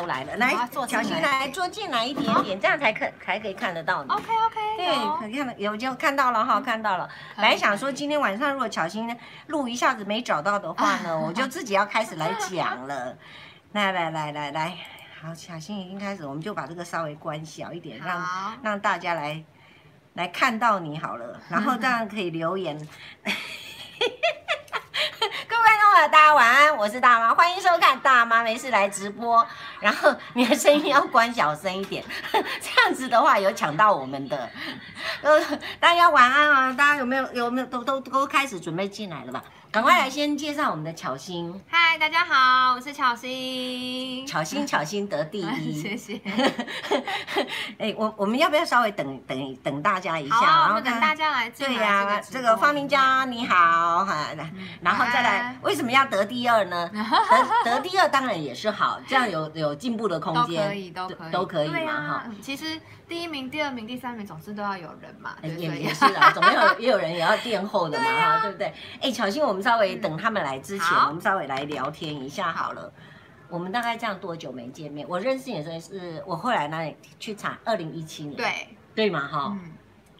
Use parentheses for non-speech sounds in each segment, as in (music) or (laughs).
都来了，来，小心来坐进来一点点，这样才可才可以看得到你。OK OK，对，可以看到有就看到了哈，看到了。本来想说今天晚上如果巧心路一下子没找到的话呢，(laughs) 我就自己要开始来讲了。来来来来来，好，小心已经开始，我们就把这个稍微关小一点，让让大家来来看到你好了，然后 (laughs) 这样可以留言。大家晚安，我是大妈，欢迎收看大妈没事来直播。然后你的声音要关小声一点，(laughs) 这样子的话有抢到我们的。呃，大家晚安啊！大家有没有有没有都都都开始准备进来了吧？赶快来先介绍我们的巧心。嗨，大家好，我是巧心。巧心巧心得第一，(laughs) 谢谢。(laughs) 哎，我我们要不要稍微等等等大家一下？然后等大家来。对呀，这个方明佳你好哈，然后再来，为什么要得第二呢？(laughs) 得得第二当然也是好，这样有有进步的空间。都可以，都可以，都可以嘛哈。其实第一名、第二名、第三名总是都要有人嘛，也也是啊，(laughs) 总有也有人也要垫后的嘛哈，对不对？哎，巧心我们。稍微等他们来之前，嗯、我们稍微来聊天一下好了。我们大概这样多久没见面？我认识你的时候是我后来那里去查，二零一七年，对对嘛哈。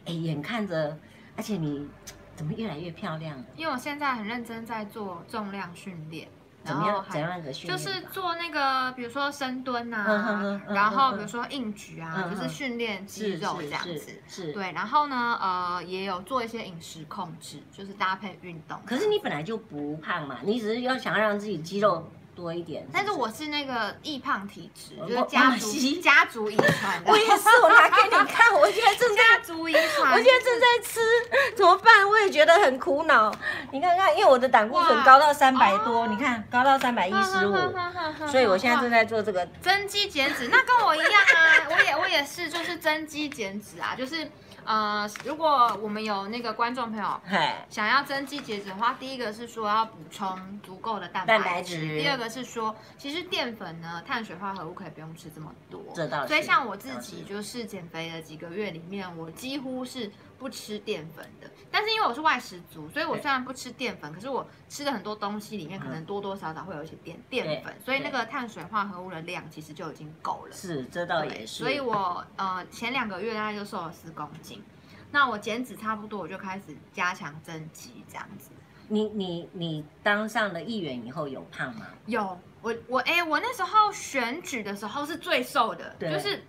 哎、嗯，眼看着，而且你怎么越来越漂亮？因为我现在很认真在做重量训练。怎么样？怎样的训练？就是做那个，比如说深蹲啊，然后比如说硬举啊，就是训练肌肉这样子。是，对。然后呢，呃，也有做一些饮食控制，就是搭配运动。可是你本来就不胖嘛，你只是要想要让自己肌肉。多一点，但是我是那个易胖体质，就是家族家族遗传。我也是，我拿给你看，我现在正在家族遗传，我现在正在吃，怎么办？我也觉得很苦恼。你看看，因为我的胆固醇高到三百多，你看高到三百一十五，所以我现在正在做这个增肌减脂。那跟我一样啊，我也我也是，就是增肌减脂啊，就是。呃，如果我们有那个观众朋友想要增肌减脂的话，第一个是说要补充足够的蛋白质，白质第二个是说，其实淀粉呢，碳水化合物可以不用吃这么多。这倒是。所以像我自己就是减肥的几个月里面，我几乎是。不吃淀粉的，但是因为我是外食族，所以我虽然不吃淀粉，可是我吃的很多东西里面可能多多少少会有一些淀淀粉，所以那个碳水化合物的量其实就已经够了。是，这倒也是。所以我呃前两个月大概就瘦了四公斤，那我减脂差不多，我就开始加强增肌这样子。你你你当上了议员以后有胖吗？有，我我哎、欸，我那时候选举的时候是最瘦的，就是。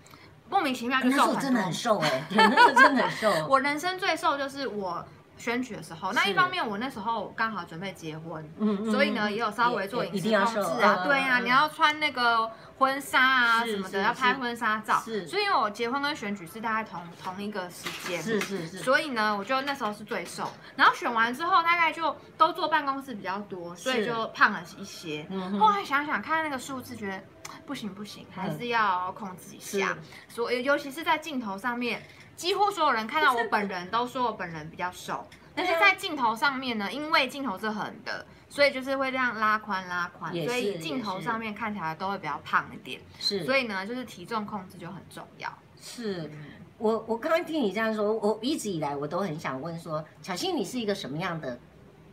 莫名其妙就瘦很多，真的很瘦哎，(laughs) 那个真的很瘦。(laughs) 我人生最瘦就是我选举的时候，那一方面我那时候刚好准备结婚，所以呢也有稍微做饮食控制啊，对呀，你要穿那个婚纱啊什么的，要拍婚纱照，是，所以我结婚跟选举是大概同同一个时间，是是是，所以呢，我就那时候是最瘦，然后选完之后大概就都坐办公室比较多，所以就胖了一些，后来想想看那个数字，觉得。不行不行，还是要控制一下。所以尤其是在镜头上面，几乎所有人看到我本人都说我本人比较瘦。但是在镜头上面呢，因为镜头是横的，所以就是会这样拉宽拉宽，所以镜头上面看起来都会比较胖一点。是，所以呢，就是体重控制就很重要。是我我刚刚听你这样说，我一直以来我都很想问说，小新你是一个什么样的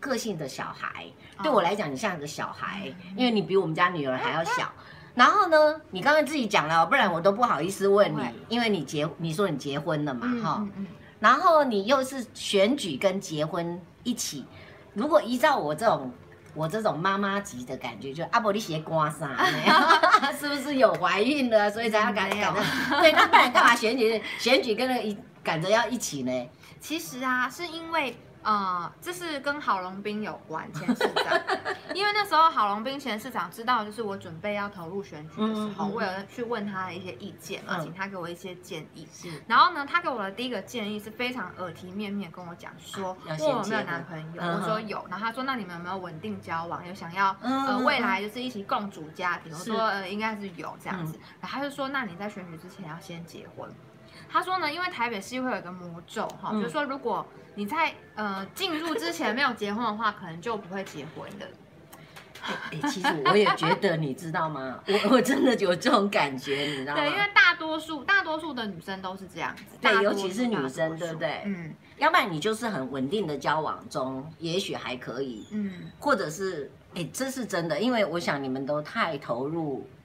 个性的小孩？对我来讲，你像一个小孩，因为你比我们家女儿还要小。然后呢，你刚才自己讲了，不然我都不好意思问你，因为你结你说你结婚了嘛，哈、嗯，嗯嗯、然后你又是选举跟结婚一起，如果依照我这种我这种妈妈级的感觉，就阿伯你写刮痧，(laughs) 是不是有怀孕了，所以才要赶赶着？对，那不然干嘛选举选举跟那一赶着要一起呢？其实啊，是因为。啊、呃，这是跟郝龙斌有关，前市长，(laughs) 因为那时候郝龙斌前市长知道，就是我准备要投入选举的时候，我有去问他的一些意见，啊，请他给我一些建议。是，然后呢，他给我的第一个建议是非常耳提面命跟我讲说，问我有没有男朋友，我说有，然后他说那你们有没有稳定交往，有想要呃未来就是一起共组家庭，我说呃应该是有这样子，然后他就说那你在选举之前要先结婚。他说呢，因为台北市会有一个魔咒哈，就是说如果你在呃进入之前没有结婚的话，可能就不会结婚的。哎、欸欸，其实我也觉得，你知道吗？(laughs) 我我真的有这种感觉，你知道吗？对，因为大多数大多数的女生都是这样子，对，尤其是女生，对不对？嗯，要不然你就是很稳定的交往中，也许还可以，嗯，或者是哎、欸，这是真的，因为我想你们都太投入，太。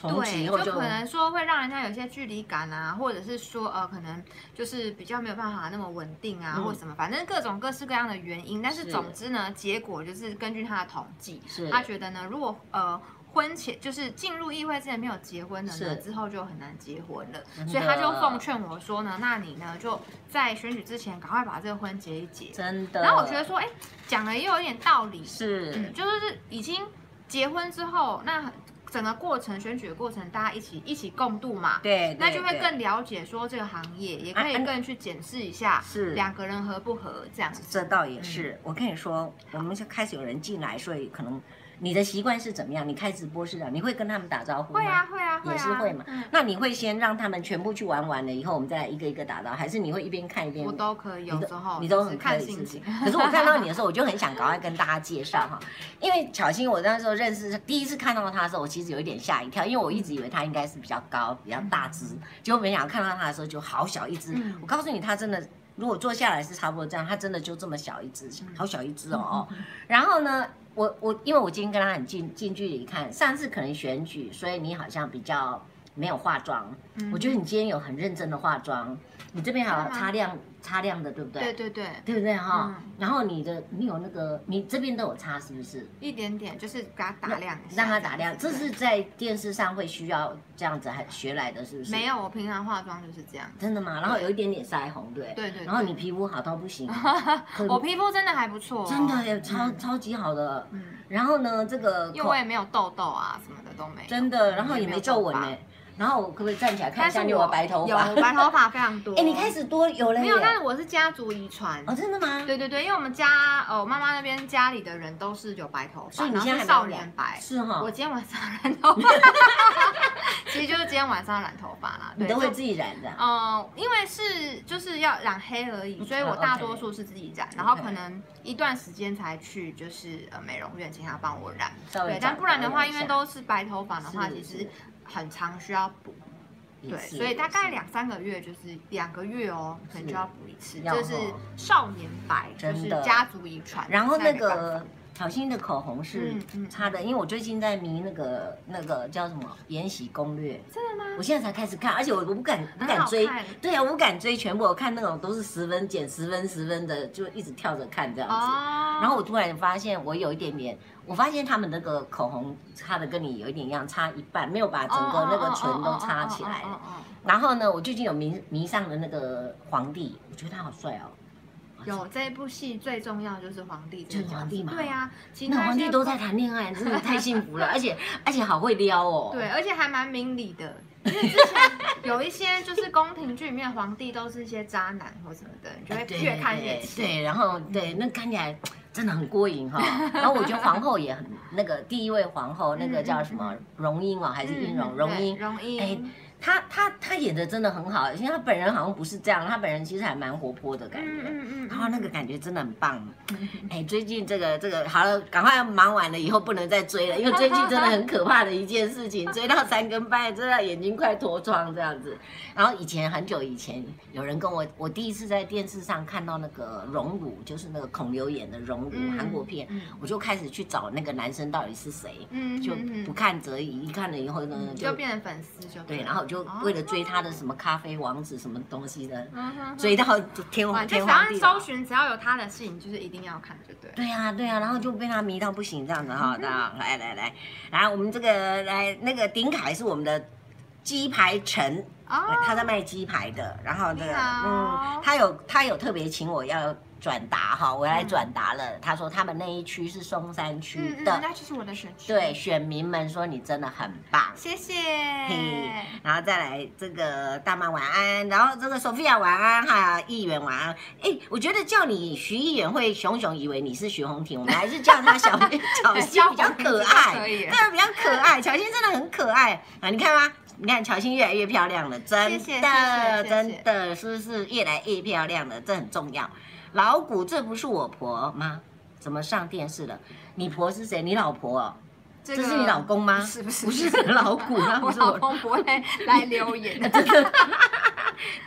重启后就可能说会让人家有些距离感啊，或者是说呃，可能就是比较没有办法那么稳定啊，或什么，反正各种各式各样的原因。但是总之呢，结果就是根据他的统计，他觉得呢，如果呃。婚前就是进入议会之前没有结婚的呢，之后就很难结婚了。所以他就奉劝我说呢，那你呢就在选举之前赶快把这个婚结一结。真的。然后我觉得说，哎，讲的也有一点道理。是，嗯，就是已经结婚之后，那整个过程选举的过程，大家一起一起共度嘛。对。那就会更了解说这个行业，也可以更去检视一下是两个人合不合这样子。这倒也是。我跟你说，我们就开始有人进来，所以可能。你的习惯是怎么样？你开直播是的，你会跟他们打招呼吗？会啊，会啊，也是会嘛。那你会先让他们全部去玩完了以后，我们再来一个一个打招呼，还是你会一边看一边？我都可以，有时候你都很可以。可是我看到你的时候，我就很想赶快跟大家介绍哈，因为巧心，我那时候认识第一次看到他的时候，我其实有一点吓一跳，因为我一直以为他应该是比较高、比较大只，结果没想到看到他的时候就好小一只。我告诉你，他真的。如果坐下来是差不多这样，他真的就这么小一只，好小一只哦。然后呢，我我因为我今天跟他很近近距离看，上次可能选举，所以你好像比较没有化妆。我觉得你今天有很认真的化妆，你这边还有擦亮。擦亮的，对不对？对对对，对不对哈？然后你的你有那个，你这边都有擦，是不是？一点点，就是给它打亮一下，让它打亮。这是在电视上会需要这样子还学来的，是不是？没有，我平常化妆就是这样。真的吗？然后有一点点腮红，对。对对。然后你皮肤好到不行。(laughs) 我皮肤真的还不错。真的也超超级好的。嗯。然后呢，这个因为我也没有痘痘啊，什么的都没有。真的，然后也没皱纹呢。然后我可不可以站起来看一下你有白头发？有白头发非常多。(laughs) 哎，你开始多有了？没有，但是我是家族遗传。哦，真的吗？对对对，因为我们家哦，妈妈那边家里的人都是有白头发，所以你现在少年白。是哈。我今天晚上染头发。(laughs) 其实就是今天晚上染头发啦。(laughs) 你都会自己染的？嗯，因为是就是要染黑而已，所以我大多数是自己染，然后可能一段时间才去就是呃美容院请他帮我染。对，但不然的话，因为都是白头发的话，其实很长需要补。对，所以大概两三个月，就是两个月哦，可能就要补一次。这是少年白，就是家族遗传。然后那个巧芯的口红是擦的，因为我最近在迷那个那个叫什么《延禧攻略》。真的吗？我现在才开始看，而且我我不敢不敢追。对啊，我不敢追全部，我看那种都是十分减十分十分的，就一直跳着看这样子。然后我突然发现我有一点点。我发现他们那个口红擦的跟你有一点一样，擦一半，没有把整个那个唇都擦起来。然后呢，我最近有迷迷上了那个皇帝，我觉得他好帅哦。有这一部戏最重要就是皇帝，就是皇帝嘛。对啊，那皇帝都在谈恋爱，真的太幸福了，而且而且好会撩哦。对，而且还蛮明理的。因为之前有一些就是宫廷剧里面皇帝都是一些渣男或什么的，你就会越看越气。对，然后对，那看起来。真的很过瘾哈，(laughs) 然后我觉得皇后也很那个，第一位皇后那个叫什么荣英啊，还是英荣？荣英，荣英，哎。他他他演的真的很好，因为他本人好像不是这样，他本人其实还蛮活泼的感觉，嗯嗯嗯，然后那个感觉真的很棒。(laughs) 哎，最近这个这个好了，赶快忙完了以后不能再追了，因为最近真的很可怕的一件事情，追到三更半夜，追到眼睛快脱窗这样子。然后以前很久以前有人跟我，我第一次在电视上看到那个《荣辱》，就是那个孔刘演的《荣辱》韩国片，我就开始去找那个男生到底是谁，就不看则已，一看了以后呢就变成粉丝就对，然后。就为了追他的什么咖啡王子什么东西的，追到天荒天荒地老。搜寻只要有他的戏，你就是一定要看，就对。对呀对呀，然后就被他迷到不行这样子哈。(laughs) 那来来来，来我们这个来那个鼎凯是我们的鸡排城，他在卖鸡排的。然后那个嗯，他有他有特别请我要。转达哈，我来转达了。他说他们那一区是松山区的，那就是我的选区。对，选民们说你真的很棒，谢谢。然后再来这个大妈晚安，然后这个 Sophia 晚安哈，议员晚安。哎，我觉得叫你徐议员会熊熊以为你是徐宏庭，我们还是叫他小 (laughs) 小新比较可爱，对，比较可爱。小新真的很可爱啊，你看吗？你看乔欣越来越漂亮了，真的真的是不是越来越漂亮了？这很重要。老古，这不是我婆吗？怎么上电视了？你婆是谁？你老婆？这是你老公吗？是不是？不是老古，我老公不会来留言。(laughs)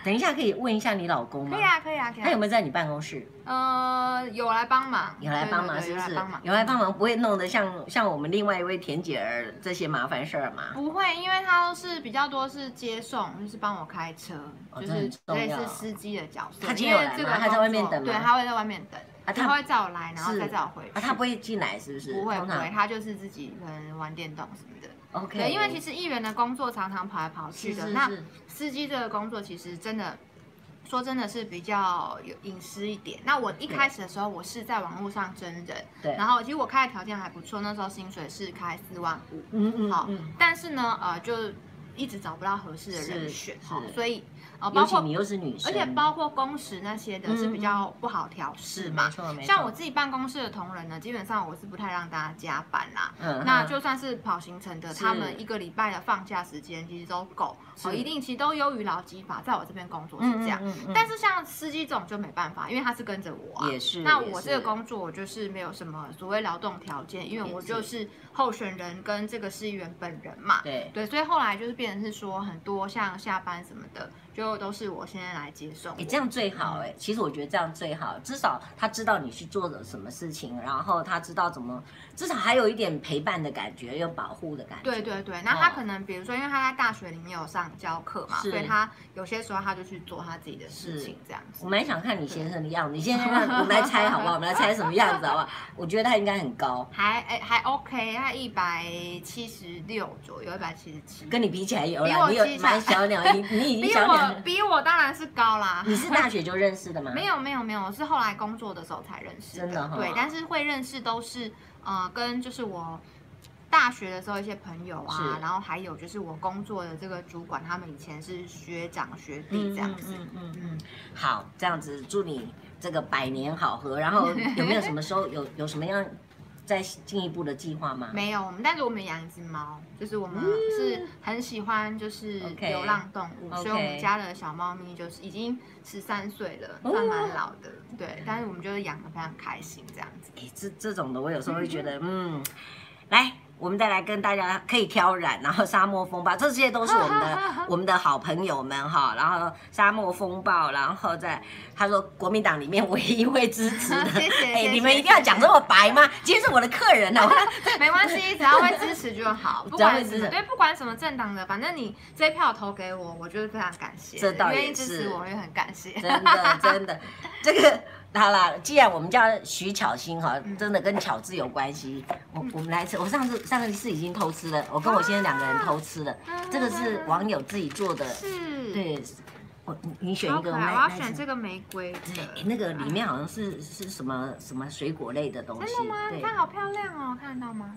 等一下可以问一下你老公吗？可以啊，可以啊，可以啊。他有没有在你办公室？呃，有来帮忙，有来帮忙，是不是？有来帮忙，不会弄得像像我们另外一位田姐儿这些麻烦事儿吗？不会，因为他都是比较多是接送，就是帮我开车，就是类似司机的角色。他今天有来吗？他在外面等吗？对，他会在外面等。啊，他会叫我来，然后再叫我回去。啊，他不会进来，是不是？不会，不会，他就是自己可能玩电动什么的。OK。对，因为其实议员的工作常常跑来跑去的，那司机这个工作其实真的。说真的是比较有隐私一点。那我一开始的时候，我是在网络上真人，对。然后其实我开的条件还不错，那时候薪水是开四万五，嗯嗯，好。但是呢，呃，就一直找不到合适的人选，好，所以。包括你又是女生，而且包括工时那些的是比较不好调试嘛。像我自己办公室的同仁呢，基本上我是不太让大家加班啦。嗯。那就算是跑行程的，他们一个礼拜的放假时间其实都够，哦，一定其实都优于劳基法，在我这边工作是这样。但是像司机这种就没办法，因为他是跟着我。啊也是。那我这个工作我就是没有什么所谓劳动条件，因为我就是候选人跟这个市议员本人嘛。对。对，所以后来就是变成是说很多像下班什么的。就都是我现在来接送，哎，这样最好哎。其实我觉得这样最好，至少他知道你去做了什么事情，然后他知道怎么，至少还有一点陪伴的感觉，有保护的感觉。对对对，那他可能比如说，因为他在大学里面有上教课嘛，所以他有些时候他就去做他自己的事情，这样子。我蛮想看你先生的样子，(laughs) 你先生，我们来猜好不好？我们来猜什么样子好不好？我觉得他应该很高，还哎还 OK，他一百七十六左右，一百七十七。跟你比起来有啦，你有蛮小鸟，(laughs) 你你已经小鸟。比我当然是高啦！你是大学就认识的吗？(laughs) 没有没有没有，我是后来工作的时候才认识的。真的哈？对，但是会认识都是呃，跟就是我大学的时候一些朋友啊，然后还有就是我工作的这个主管，他们以前是学长学弟这样子。嗯嗯嗯。好，这样子祝你这个百年好合。然后 (laughs) 有没有什么时候有有什么样？再进一步的计划吗？没有，我们但是我们养一只猫，就是我们是很喜欢就是流浪动物，okay, 所以我们家的小猫咪就是已经十三岁了.算蛮老的，对。但是我们就是养的非常开心这样子。哎，这这种的我有时候会觉得，(laughs) 嗯，来。我们再来跟大家可以挑染，然后沙漠风暴，这些都是我们的 (laughs) 我们的好朋友们哈。然后沙漠风暴，然后在他说国民党里面唯一会支持的，(laughs) 谢谢。哎，你们一定要讲这么白吗？今天是我的客人呢，(laughs) 没关系，只要会支持就好。不管支持，对，不管什么政党的，反正你这票投给我，我就是非常感谢。这倒也是。愿意支持我，也很感谢。真的，真的，这个。好啦，既然我们叫徐巧心哈，真的跟巧字有关系。我我们来吃，我上次上次是已经偷吃了，我跟我先生两个人偷吃了。这个是网友自己做的，是，对，我你你选一个，我要选这个玫瑰。对，那个里面好像是是什么什么水果类的东西。真的吗？你看好漂亮哦，看得到吗？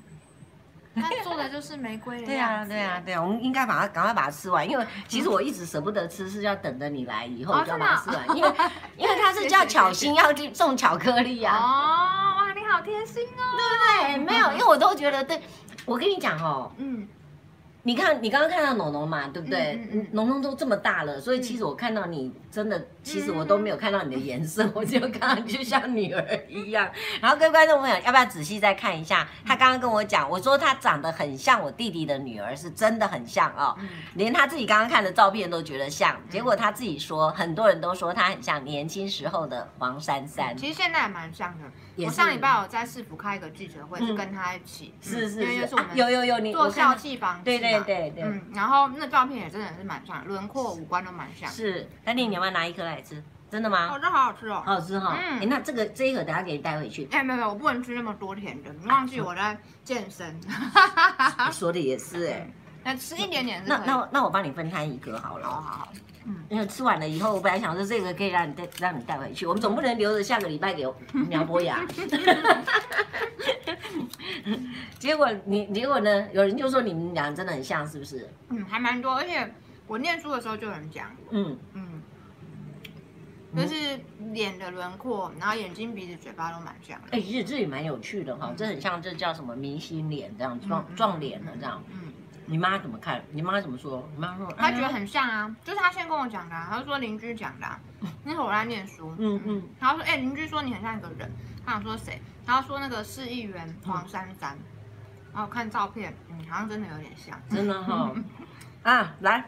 他做的就是玫瑰的。对啊，对啊，对啊，我们应该把它赶快把它吃完，因为其实我一直舍不得吃，是要等着你来以后就要把它吃完，因为 (laughs) 因为它是叫巧心要去送巧克力呀。哦，哇，你好贴心哦。对不对？没有，因为我都觉得，对，我跟你讲哦，嗯。你看，你刚刚看到农农嘛，对不对？农农都这么大了，所以其实我看到你真的，其实我都没有看到你的颜色，我就看上去像女儿一样。然后各位观众朋友，要不要仔细再看一下？他刚刚跟我讲，我说他长得很像我弟弟的女儿，是真的很像哦，连他自己刚刚看的照片都觉得像。结果他自己说，很多人都说他很像年轻时候的黄珊珊。其实现在也蛮像的。我上礼拜有在市府开一个记者会，是跟他一起，是是，因为就是我们有有有你做校际房，对对对对，嗯，然后那照片也真的是蛮像，轮廓五官都蛮像。是，丹妮，你要不要拿一颗来吃？真的吗？哦，这好好吃哦，好好吃哈。嗯，那这个这一盒等下给你带回去。哎，没有没有，我不能吃那么多甜的，你忘记我在健身。(laughs) 你说的也是哎，那吃一点点。那那那我帮你分摊一个好了。好好。嗯，因为吃完了以后，我本来想说这个可以让你带，让你带回去。我们总不能留着下个礼拜给苗博雅。(laughs) 结果你结果呢？有人就说你们俩真的很像，是不是？嗯，还蛮多。而且我念书的时候就有人讲，嗯嗯，就是脸的轮廓，然后眼睛、鼻子、嘴巴都蛮像的。哎、欸，其实这也蛮有趣的哈，这很像，这叫什么明星脸这样撞撞脸的这样。嗯。你妈怎么看？你妈怎么说？你妈说她觉得很像啊，就是她先跟我讲的，她就说邻居讲的。那时候我在念书，嗯嗯，然后说，哎，邻居说你很像一个人。她想说谁？她说那个市议员黄珊珊。然后看照片，嗯，好像真的有点像，真的哈。(laughs) 啊，来，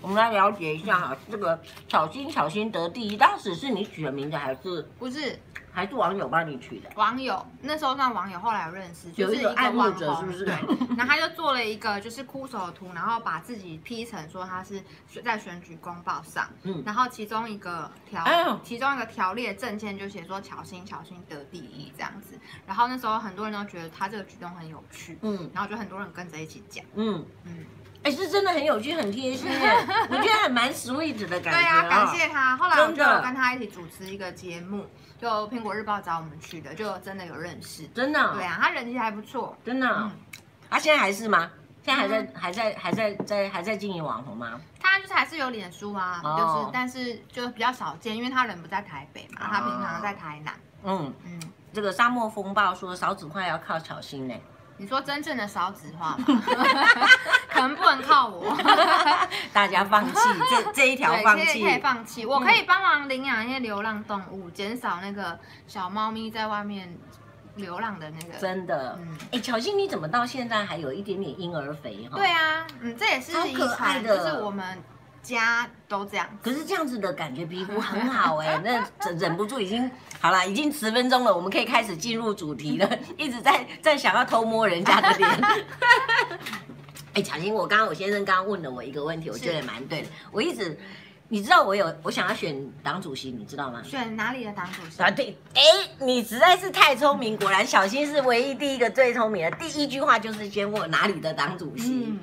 我们来了解一下哈，这个巧心巧心得第一，当时是你取的名字还是不是？还是网友帮你取的？网友那时候算网友，后来有认识，有一个爱慕者是不是？对，然后他就做了一个就是枯手图，然后把自己 P 成说他是在选举公报上，嗯，然后其中一个条，哎、其中一个条列证件就写说巧心巧心得第一这样子，然后那时候很多人都觉得他这个举动很有趣，嗯，然后就很多人跟着一起讲，嗯嗯。哎，是真的很有趣，很贴心耶，我觉得还蛮 sweet 的感觉。对呀、啊，感谢他。后来我就跟他一起主持一个节目，就苹果日报找我们去的，就真的有认识。真的？对啊，他人气还不错。真的？嗯、他现在还是吗？现在还在、嗯、还在还在在还在经营网红吗？他就是还是有脸书啊，哦、就是但是就比较少见，因为他人不在台北嘛，他平常在台南。嗯嗯，嗯这个沙漠风暴说少子化要靠巧心呢。你说真正的少子化吗？(laughs) 可能不能靠我，(laughs) 大家放弃这这一条放弃，可以放弃。我可以帮忙领养一些流浪动物，减、嗯、少那个小猫咪在外面流浪的那个。真的，嗯，哎、欸，巧芯你怎么到现在还有一点点婴儿肥哈？对啊，嗯，这也是好可爱的，就是我们。家都这样，可是这样子的感觉皮肤很好哎、欸，(laughs) 那忍忍不住已经好了，已经十分钟了，我们可以开始进入主题了，(laughs) 一直在在想要偷摸人家的脸。(laughs) 哎、欸，巧芯，我刚刚我先生刚刚问了我一个问题，我觉得也蛮对的。我一直，你知道我有我想要选党主席，你知道吗？选哪里的党主席？啊对，哎、欸，你实在是太聪明，果然小新是唯一第一个最聪明的。第一句话就是先问哪里的党主席。嗯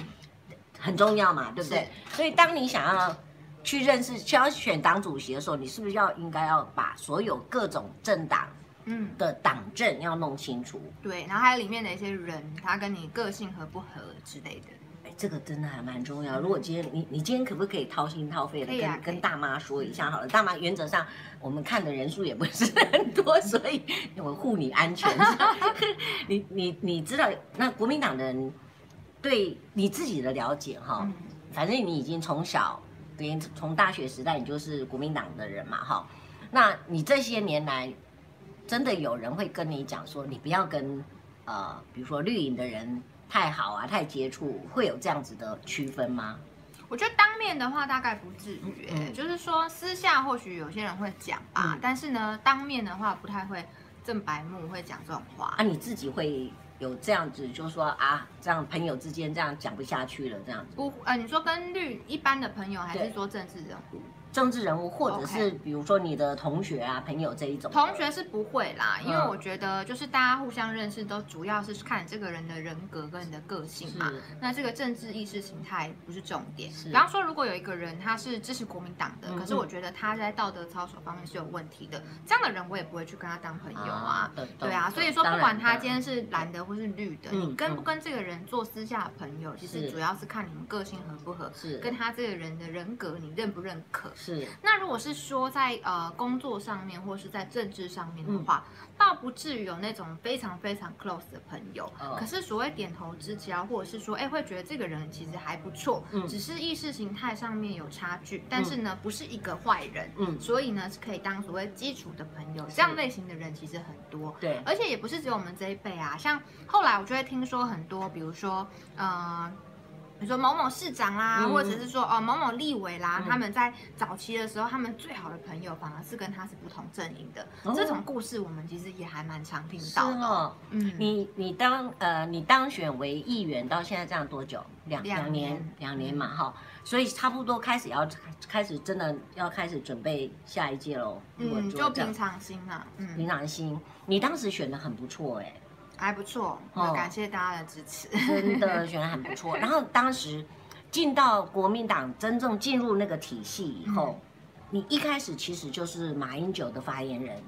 很重要嘛，对不对？所以当你想要去认识、想要选党主席的时候，你是不是要应该要把所有各种政党嗯的党政要弄清楚？对，然后还有里面的一些人，他跟你个性合不合之类的。哎，这个真的还蛮重要。如果今天你你今天可不可以掏心掏肺的跟、啊、跟大妈说一下好了？大妈原则上我们看的人数也不是很多，所以我护你安全。(laughs) 你你你知道那国民党的人？对你自己的了解哈，反正你已经从小，等于从大学时代你就是国民党的人嘛哈，那你这些年来，真的有人会跟你讲说，你不要跟呃，比如说绿营的人太好啊，太接触，会有这样子的区分吗？我觉得当面的话大概不至于，嗯、就是说私下或许有些人会讲啊，嗯、但是呢，当面的话不太会正白目会讲这种话。啊，你自己会？有这样子，就是说啊，这样朋友之间这样讲不下去了，这样子。不，呃，你说跟绿一般的朋友，还是说正式人物？政治人物，或者是比如说你的同学啊、朋友这一种。同学是不会啦，因为我觉得就是大家互相认识，都主要是看这个人的人格跟你的个性嘛。那这个政治意识形态不是重点。比方说，如果有一个人他是支持国民党的，可是我觉得他在道德操守方面是有问题的，这样的人我也不会去跟他当朋友啊。对啊，所以说不管他今天是蓝的或是绿的，你跟不跟这个人做私下的朋友，其实主要是看你们个性合不合，是跟他这个人的人格你认不认可。是。那如果是说在呃工作上面或是在政治上面的话，嗯、倒不至于有那种非常非常 close 的朋友。哦、可是所谓点头之交，或者是说哎会觉得这个人其实还不错，嗯、只是意识形态上面有差距，但是呢不是一个坏人，嗯，所以呢是可以当所谓基础的朋友。这样类型的人其实很多，对，而且也不是只有我们这一辈啊，像后来我就会听说很多，比如说呃。比如说某某市长啦，嗯、或者是说哦某某立委啦，嗯、他们在早期的时候，他们最好的朋友反而是跟他是不同阵营的。哦、这种故事我们其实也还蛮常听到的。哦、嗯，你你当呃你当选为议员到现在这样多久？两两年两年嘛哈，所以差不多开始要开始真的要开始准备下一届喽。嗯，就平常心啊，嗯，平常心。你当时选的很不错哎、欸。还不错，哦，感谢大家的支持，真的 (laughs) 选得很不错。然后当时进到国民党，真正进入那个体系以后，嗯、你一开始其实就是马英九的发言人。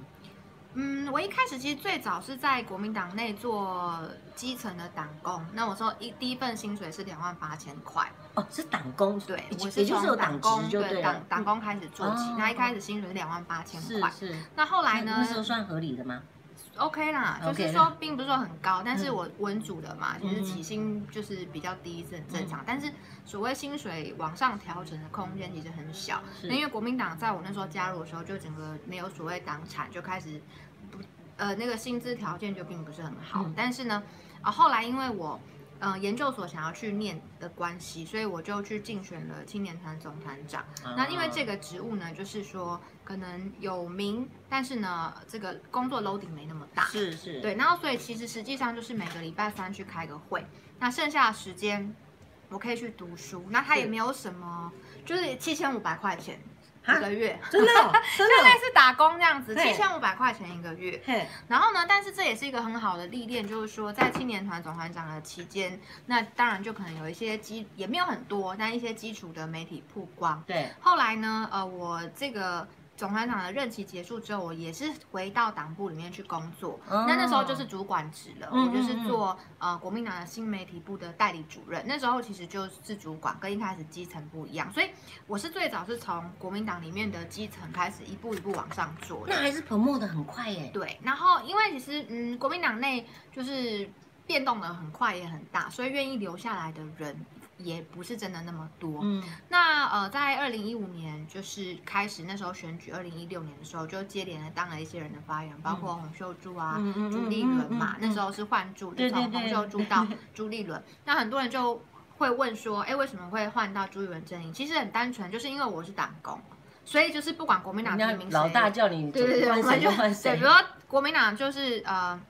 嗯，我一开始其实最早是在国民党内做基层的党工。那我说一第一份薪水是两万八千块。哦，是党工，对，我是从党工对党党工开始做起。哦、那一开始薪水是两万八千块，是是。那后来呢？那时候算合理的吗？OK 啦，就是说并不是说很高，但是我文组的嘛，其实起薪就是比较低是很正常。但是所谓薪水往上调整的空间其实很小，那因为国民党在我那时候加入的时候，就整个没有所谓党产，就开始不呃那个薪资条件就并不是很好。但是呢，啊后来因为我呃研究所想要去念的关系，所以我就去竞选了青年团总团长。啊、那因为这个职务呢，就是说可能有名，但是呢，这个工作 loading 没那么大。是是。对，然后所以其实实际上就是每个礼拜三去开个会，那剩下的时间我可以去读书。那他也没有什么，就是七千五百块钱。一个月，真的，(laughs) 真的，现在是打工这样子，七千五百块钱一个月。然后呢，但是这也是一个很好的历练，就是说在青年团总团长的期间，那当然就可能有一些基，也没有很多，但一些基础的媒体曝光。对，后来呢，呃，我这个。总团长的任期结束之后，我也是回到党部里面去工作。那、哦、那时候就是主管职了，嗯、我就是做呃国民党的新媒体部的代理主任。那时候其实就是主管，跟一开始基层不一样。所以我是最早是从国民党里面的基层开始一步一步往上做。那还是 promote 的很快耶。对，然后因为其实嗯国民党内就是变动的很快也很大，所以愿意留下来的人。也不是真的那么多。嗯，那呃，在二零一五年就是开始那时候选举，二零一六年的时候就接连的当了一些人的发言人，包括洪秀柱啊、朱立伦嘛。那时候是换柱，就从洪秀柱到 (laughs) 朱立伦。那很多人就会问说，哎，为什么会换到朱立伦阵营？其实很单纯，就是因为我是党工，所以就是不管国民党提名谁，老大叫你对对对，我们就。对，比如说国民党就是呃。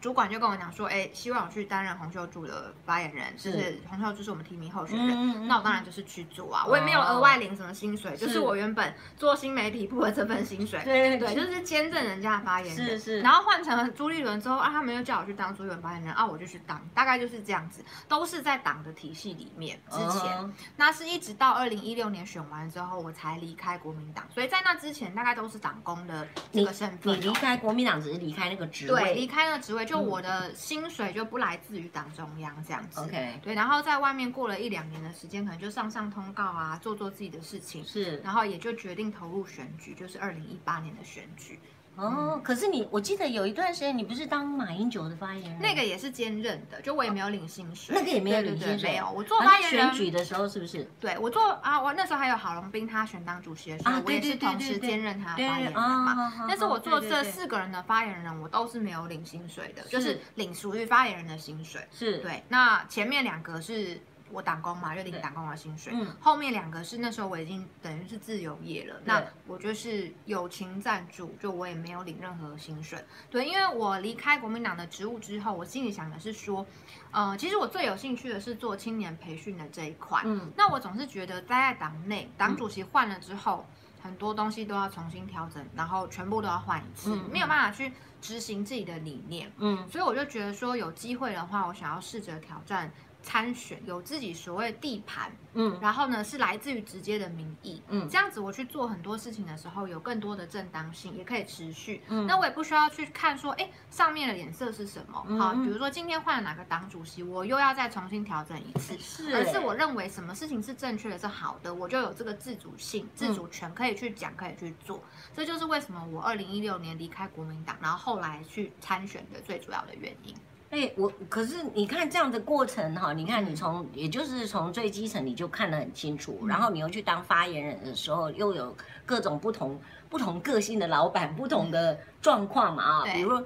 主管就跟我讲说，哎，希望我去担任洪秀柱的发言人，是就是洪秀柱是我们提名候选人，嗯、那我当然就是去做啊，我也没有额外领什么薪水，哦、就是我原本做新媒体部的这份薪水，对对，就是兼任人家的发言人，是是，然后换成了朱立伦之后啊，他们又叫我去当朱立伦发言人啊，我就去当，大概就是这样子，都是在党的体系里面。之前、哦、那是一直到二零一六年选完之后，我才离开国民党，所以在那之前大概都是党工的这个身份。你离开国民党只是离开那个职位，对，离开那个职位。就我的薪水就不来自于党中央这样子，OK，对，然后在外面过了一两年的时间，可能就上上通告啊，做做自己的事情，是，然后也就决定投入选举，就是二零一八年的选举。哦，可是你，我记得有一段时间你不是当马英九的发言人，那个也是兼任的，就我也没有领薪水，那个也没有领薪水，没有。我做发言人选举的时候是不是？对，我做啊，我那时候还有郝龙斌他选当主席的时候，我也是同时兼任他的发言人嘛。但是我做这四个人的发言人，我都是没有领薪水的，就是领属于发言人的薪水。是对，那前面两个是。我打工嘛，就领打工的薪水。嗯，后面两个是那时候我已经等于是自由业了，那我就是友情赞助，就我也没有领任何薪水。对，因为我离开国民党的职务之后，我心里想的是说，呃，其实我最有兴趣的是做青年培训的这一块。嗯，那我总是觉得待在党内，党主席换了之后，很多东西都要重新调整，然后全部都要换一次，没有办法去执行自己的理念。嗯，所以我就觉得说，有机会的话，我想要试着挑战。参选有自己所谓地盘，嗯，然后呢是来自于直接的民意，嗯，这样子我去做很多事情的时候有更多的正当性，也可以持续，嗯，那我也不需要去看说，哎，上面的脸色是什么，好，比如说今天换了哪个党主席，我又要再重新调整一次，是，而是我认为什么事情是正确的，是好的，我就有这个自主性、自主权可以去讲，可以去做，这就是为什么我二零一六年离开国民党，然后后来去参选的最主要的原因。哎，我可是你看这样的过程哈，你看你从也就是从最基层你就看得很清楚，然后你又去当发言人的时候，又有各种不同不同个性的老板，不同的状况嘛啊，比如说。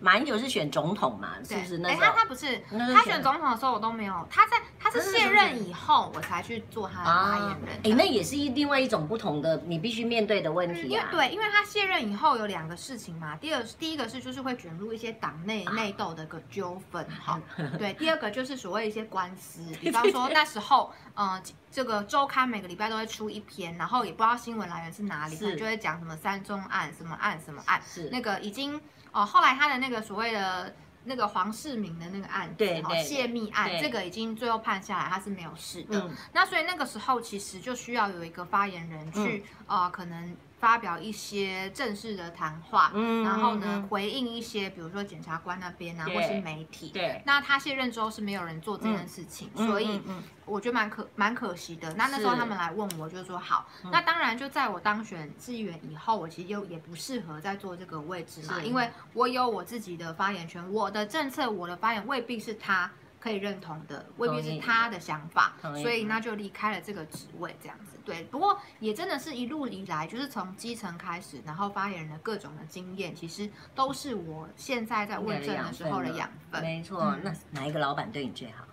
马英九是选总统嘛？是不是那？哎，他他不是，他选总统的时候我都没有。他在他是卸任以后我才去做他的发言人。哎，那也是一另外一种不同的你必须面对的问题啊。对，因为他卸任以后有两个事情嘛。第二，第一个是就是会卷入一些党内内斗的个纠纷哈。(laughs) 对，第二个就是所谓一些官司，比方 (laughs) 说那时候，嗯，这个周刊每个礼拜都会出一篇，然后也不知道新闻来源是哪里，就会讲什么三中案、什么案、什么案，是那个已经。哦，后来他的那个所谓的那个黄世明的那个案子，对，对，泄密案，这个已经最后判下来，他是没有事的。嗯、那所以那个时候其实就需要有一个发言人去，啊、嗯呃，可能。发表一些正式的谈话，嗯，然后呢，回应一些，比如说检察官那边啊，或是媒体，对，那他卸任之后是没有人做这件事情，所以我觉得蛮可蛮可惜的。那那时候他们来问我，就说好，那当然就在我当选市议员以后，我其实又也不适合再做这个位置嘛，因为我有我自己的发言权，我的政策，我的发言未必是他可以认同的，未必是他的想法，所以那就离开了这个职位，这样子。对，不过也真的是一路以来，就是从基层开始，然后发言人的各种的经验，其实都是我现在在问政的时候的养分。没错，嗯、那哪一个老板对你最好？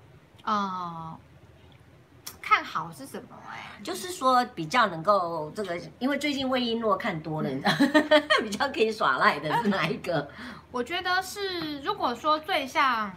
呃，看好是什么？哎，就是说比较能够这个，因为最近魏璎珞看多了，你知道，(laughs) 比较可以耍赖的是哪一个？(laughs) 我觉得是，如果说最像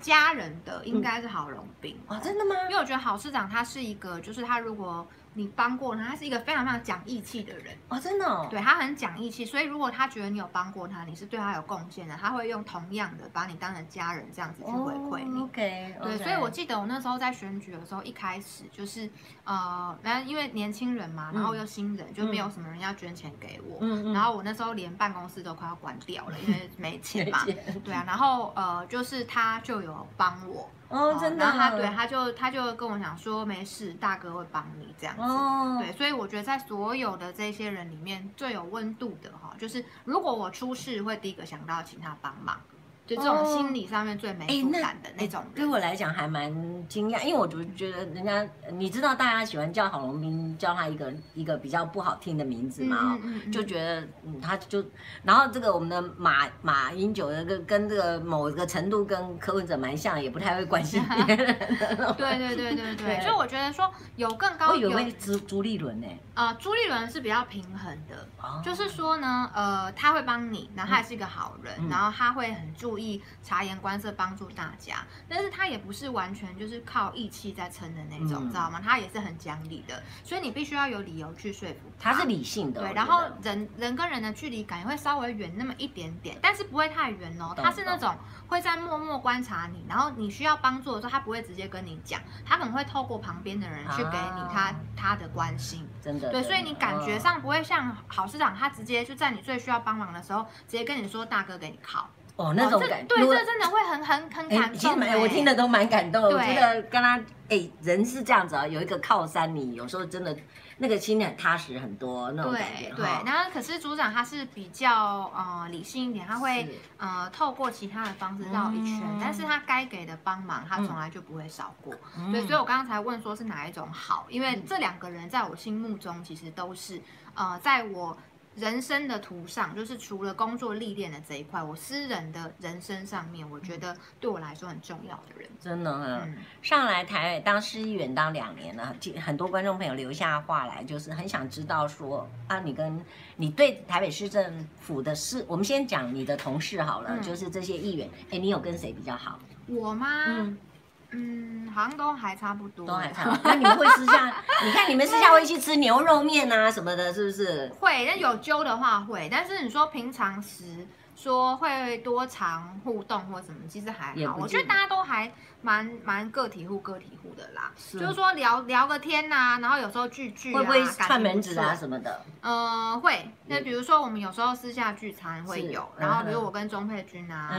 家人的，应该是郝龙斌。啊，真的吗？因为我觉得郝市长他是一个，就是他如果。你帮过他，他是一个非常非常讲义气的人哦，真的哦，对他很讲义气，所以如果他觉得你有帮过他，你是对他有贡献的，他会用同样的把你当成家人这样子去回馈你。Oh, OK，对，所以我记得我那时候在选举的时候，一开始就是呃，然后因为年轻人嘛，然后又新人，就没有什么人要捐钱给我，嗯，然后我那时候连办公室都快要关掉了，因为 (laughs) 没钱嘛，对啊，然后呃，就是他就有帮我。哦，真的。然后他对他就他就跟我讲说，没事，大哥会帮你这样子。哦。对，所以我觉得在所有的这些人里面，最有温度的哈，就是如果我出事，会第一个想到请他帮忙。就这种心理上面最没负担的那种，对我来讲还蛮惊讶，因为我就觉得人家，你知道大家喜欢叫郝龙斌，叫他一个一个比较不好听的名字嘛，就觉得嗯，他就，然后这个我们的马马英九的跟跟这个某个程度跟柯文哲蛮像，也不太会关心别人。(laughs) 对对对对对，所以我觉得说有更高，我以为朱朱立伦呢，啊，朱立伦是比较平衡的，就是说呢，呃，他会帮你，然后他也是一个好人，然后他会很注意。意察言观色，帮助大家，但是他也不是完全就是靠义气在撑的那种，嗯、知道吗？他也是很讲理的，所以你必须要有理由去说服他。他是理性的，对。然后人人跟人的距离感也会稍微远那么一点点，但是不会太远哦。他是那种会在默默观察你，然后你需要帮助的时候，他不会直接跟你讲，他可能会透过旁边的人去给你他、啊、他的关心。真的，对，所以你感觉上不会像郝市长，他直接就在你最需要帮忙的时候，直接跟你说大哥给你靠。哦，那种感，对，这真的会很很很感动。其实蛮，我听的都蛮感动。我觉得跟他，哎，人是这样子啊，有一个靠山，你有时候真的那个心里很踏实很多那种感觉。对，然后可是组长他是比较呃理性一点，他会呃透过其他的方式绕一圈，但是他该给的帮忙他从来就不会少过。对，所以我刚刚才问说是哪一种好，因为这两个人在我心目中其实都是呃在我。人生的途上，就是除了工作历练的这一块，我私人的人生上面，我觉得对我来说很重要的人，真的啊。嗯、上来台北当市议员当两年了，很多观众朋友留下话来，就是很想知道说啊，你跟你对台北市政府的事，我们先讲你的同事好了，嗯、就是这些议员，哎，你有跟谁比较好？我吗？嗯。嗯，好像都还差不多，都还差不多。(laughs) 那你们会私下，你看你们私下会去吃牛肉面啊什么的，是不是？会，那有揪的话会，但是你说平常时说会多常互动或什么，其实还好。我觉得大家都还蛮蛮个体户个体户的啦，是就是说聊聊个天呐、啊，然后有时候聚聚啊，会不会串门子啊什么的？呃，会。那比如说我们有时候私下聚餐会有，然后比如我跟钟佩君啊。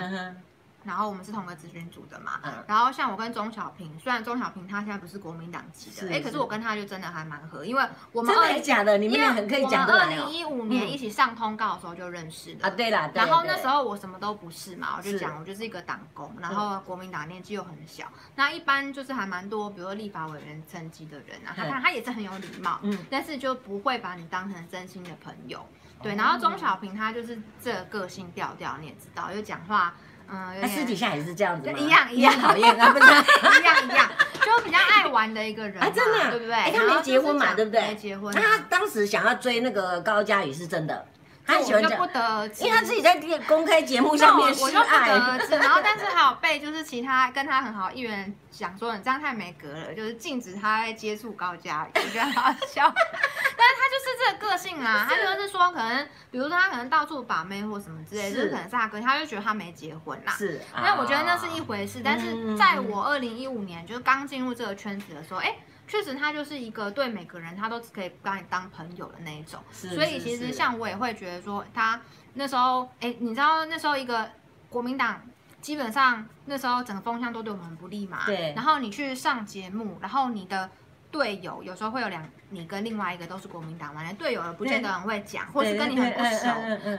然后我们是同个咨询组的嘛，嗯、然后像我跟钟小平，虽然钟小平他现在不是国民党籍的，哎，可是我跟他就真的还蛮合，因为我们真的假的？你们俩很可以讲的。二零一五年一起上通告的时候就认识了、嗯、啊，对啦。然后那时候我什么都不是嘛，我就讲我就是一个党工，然后国民党年纪又很小，嗯、那一般就是还蛮多，比如说立法委员层级的人啊，他看他也是很有礼貌，嗯，但是就不会把你当成真心的朋友，对。然后钟小平他就是这个个性调调，你也知道，就讲话。嗯，他私底下也是这样子一样 (laughs) 一样讨厌，他不是 (laughs) 一样一样，就比较爱玩的一个人啊，真的，对不对？哎，他没结婚嘛，对不对？没结婚。那他当时想要追那个高佳宇是真的，他喜欢不得而知，因为他自己在公开节目上面示爱。然后，但是还有被就是其他跟他很好议员讲说，你这样太没格了，就是禁止他接触高嘉瑜，我觉得好笑。但是他就是这个个性啊，(laughs) 他就是说可能，比如说他可能到处把妹或什么之类，就是可能是他个性，他就觉得他没结婚啦。是，那我觉得那是一回事。但是在我二零一五年就是刚进入这个圈子的时候，哎，确实他就是一个对每个人他都可以把你当朋友的那一种。所以其实像我也会觉得说，他那时候，哎，你知道那时候一个国民党基本上那时候整个风向都对我们很不利嘛。对。然后你去上节目，然后你的。队友有时候会有两，你跟另外一个都是国民党嘛，连队友也不见得很会讲，或是跟你很不熟，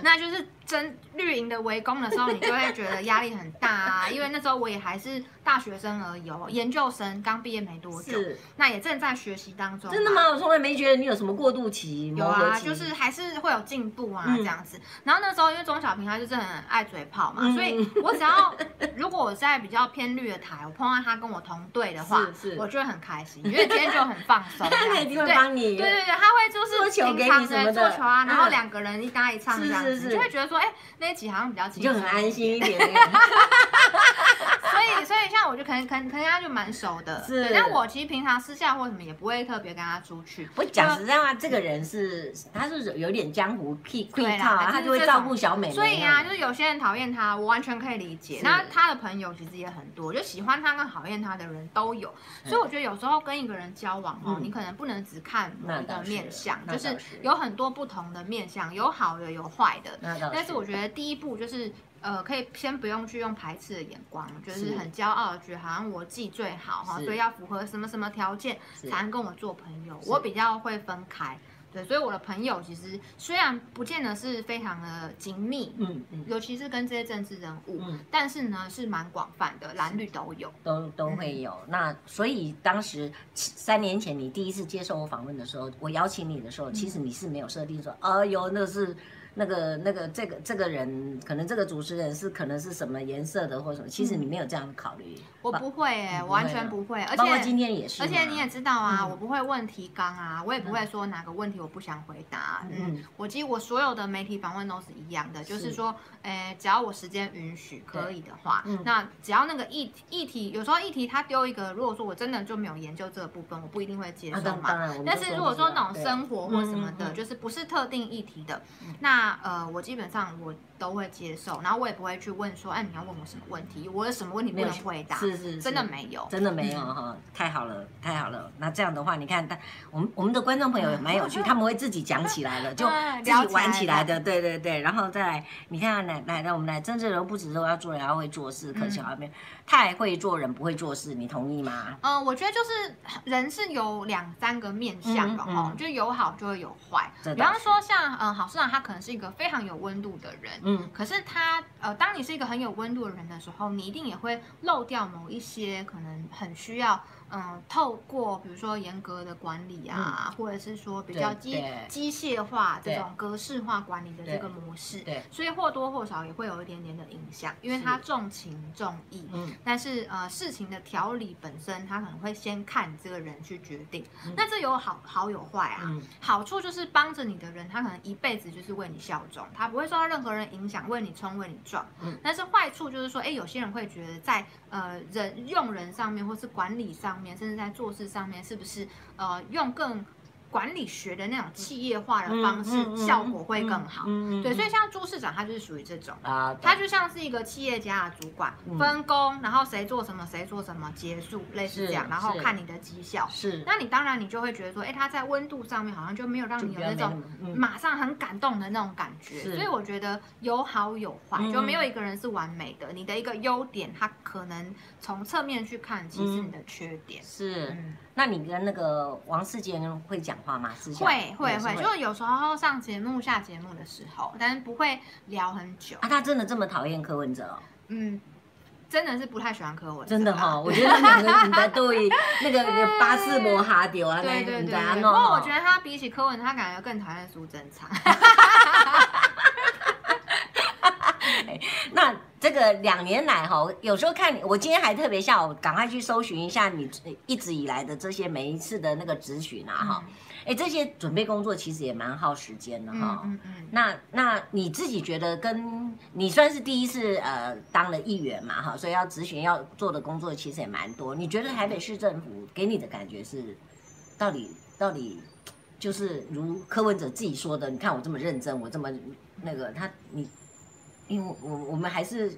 那就是争绿营的围攻的时候，你就会觉得压力很大啊。(laughs) 因为那时候我也还是大学生而已哦，研究生刚毕业没多久，那也正在学习当中。真的吗？我从来没觉得你有什么过渡期。有啊，就是还是会有进步啊，这样子。嗯、然后那时候因为钟小平他就是很爱嘴炮嘛，嗯、所以我只要 (laughs) 如果我在比较偏绿的台，我碰到他跟我同队的话，是是我就会很开心，因为今天就很放松。(laughs) 他帮你。对对对，他会就是平常的做球啊，然后两个人一搭一唱这样子，就会觉得说，哎，那一集好像比较轻松，就很安心一点。(laughs) 所以，所以像我就可能，可能，可能他就蛮熟的。是，但我其实平常私下或什么也不会特别跟他出去。我讲实在话，这个人是，他是有点江湖气气套啊，他就会照顾小美。所以啊，就是有些人讨厌他，我完全可以理解。那他的朋友其实也很多，就喜欢他跟讨厌他的人都有。所以我觉得有时候跟一个人交往哦，你可能不能只看某一个面相，就是有很多不同的面相，有好的，有坏的。但是我觉得第一步就是。呃，可以先不用去用排斥的眼光，就是很骄傲的觉得好像我自己最好哈，所以要符合什么什么条件才能跟我做朋友。我比较会分开，对，所以我的朋友其实虽然不见得是非常的紧密，嗯嗯，尤其是跟这些政治人物，但是呢是蛮广泛的，蓝绿都有，都都会有。那所以当时三年前你第一次接受我访问的时候，我邀请你的时候，其实你是没有设定说，哎呦，那是。那个、那个、这个、这个人，可能这个主持人是可能是什么颜色的，或什么？其实你没有这样考虑。我不会哎，完全不会。而且今天也是。而且你也知道啊，我不会问提纲啊，我也不会说哪个问题我不想回答。嗯，我其实我所有的媒体访问都是一样的，就是说，哎，只要我时间允许可以的话，那只要那个议议题，有时候议题他丢一个，如果说我真的就没有研究这个部分，我不一定会接受嘛。但是如果说那种生活或什么的，就是不是特定议题的，那。那呃，我基本上我都会接受，然后我也不会去问说，哎，你要问我什么问题？我有什么问题不能回答？是是，真的没有，真的没有哈，太好了，太好了。那这样的话，你看，他我们我们的观众朋友也蛮有趣，他们会自己讲起来了，(laughs) 就自己玩起来的，对对对。然后再来，你看，来来来，我们来，政治人不只是要做人，还要会做事，可巧没有。太会做人不会做事，你同意吗？嗯，我觉得就是人是有两三个面相的哈，就有好就会有坏。比方说像嗯郝市长，他可能是一个非常有温度的人，可是他呃，当你是一个很有温度的人的时候，你一定也会漏掉某一些可能很需要。嗯，透过比如说严格的管理啊，嗯、或者是说比较机机械化这种格式化管理的这个模式，对，对所以或多或少也会有一点点的影响，因为他重情重义，嗯，但是呃事情的条理本身，他可能会先看这个人去决定，嗯、那这有好好有坏啊，嗯、好处就是帮着你的人，他可能一辈子就是为你效忠，他不会受到任何人影响，为你冲为你撞，嗯，但是坏处就是说，哎，有些人会觉得在呃人用人上面或是管理上。甚至在做事上面，是不是呃用更管理学的那种企业化的方式，效果会更好？对，所以像朱市长，他就是属于这种，他就像是一个企业家的主管，分工，然后谁做什么，谁做什么，结束，类似这样，然后看你的绩效。是，那你当然你就会觉得说，哎，他在温度上面好像就没有让你有那种马上很感动的那种感觉。所以我觉得有好有坏，就没有一个人是完美的。你的一个优点，他可能从侧面去看，其实你的缺点是。那你跟那个王世杰会讲话吗？会会会，就是有时候上节目下节目的时候，但是不会聊很久。啊，他真的这么讨厌柯文哲？嗯，真的是不太喜欢柯文哲。真的哈，(laughs) 我觉得两个人在对那个巴士摩哈丢啊，对对对。不过我觉得他比起柯文哲，他感觉更讨厌苏贞昌。(laughs) 那。这个两年来哈，有时候看你，我今天还特别下午赶快去搜寻一下你一直以来的这些每一次的那个咨询啊哈，哎、嗯，这些准备工作其实也蛮耗时间的哈。嗯嗯。那那你自己觉得，跟你算是第一次呃当了议员嘛哈，所以要咨询要做的工作其实也蛮多。你觉得台北市政府给你的感觉是，到底到底就是如柯文哲自己说的，你看我这么认真，我这么那个他你。因为我我们还是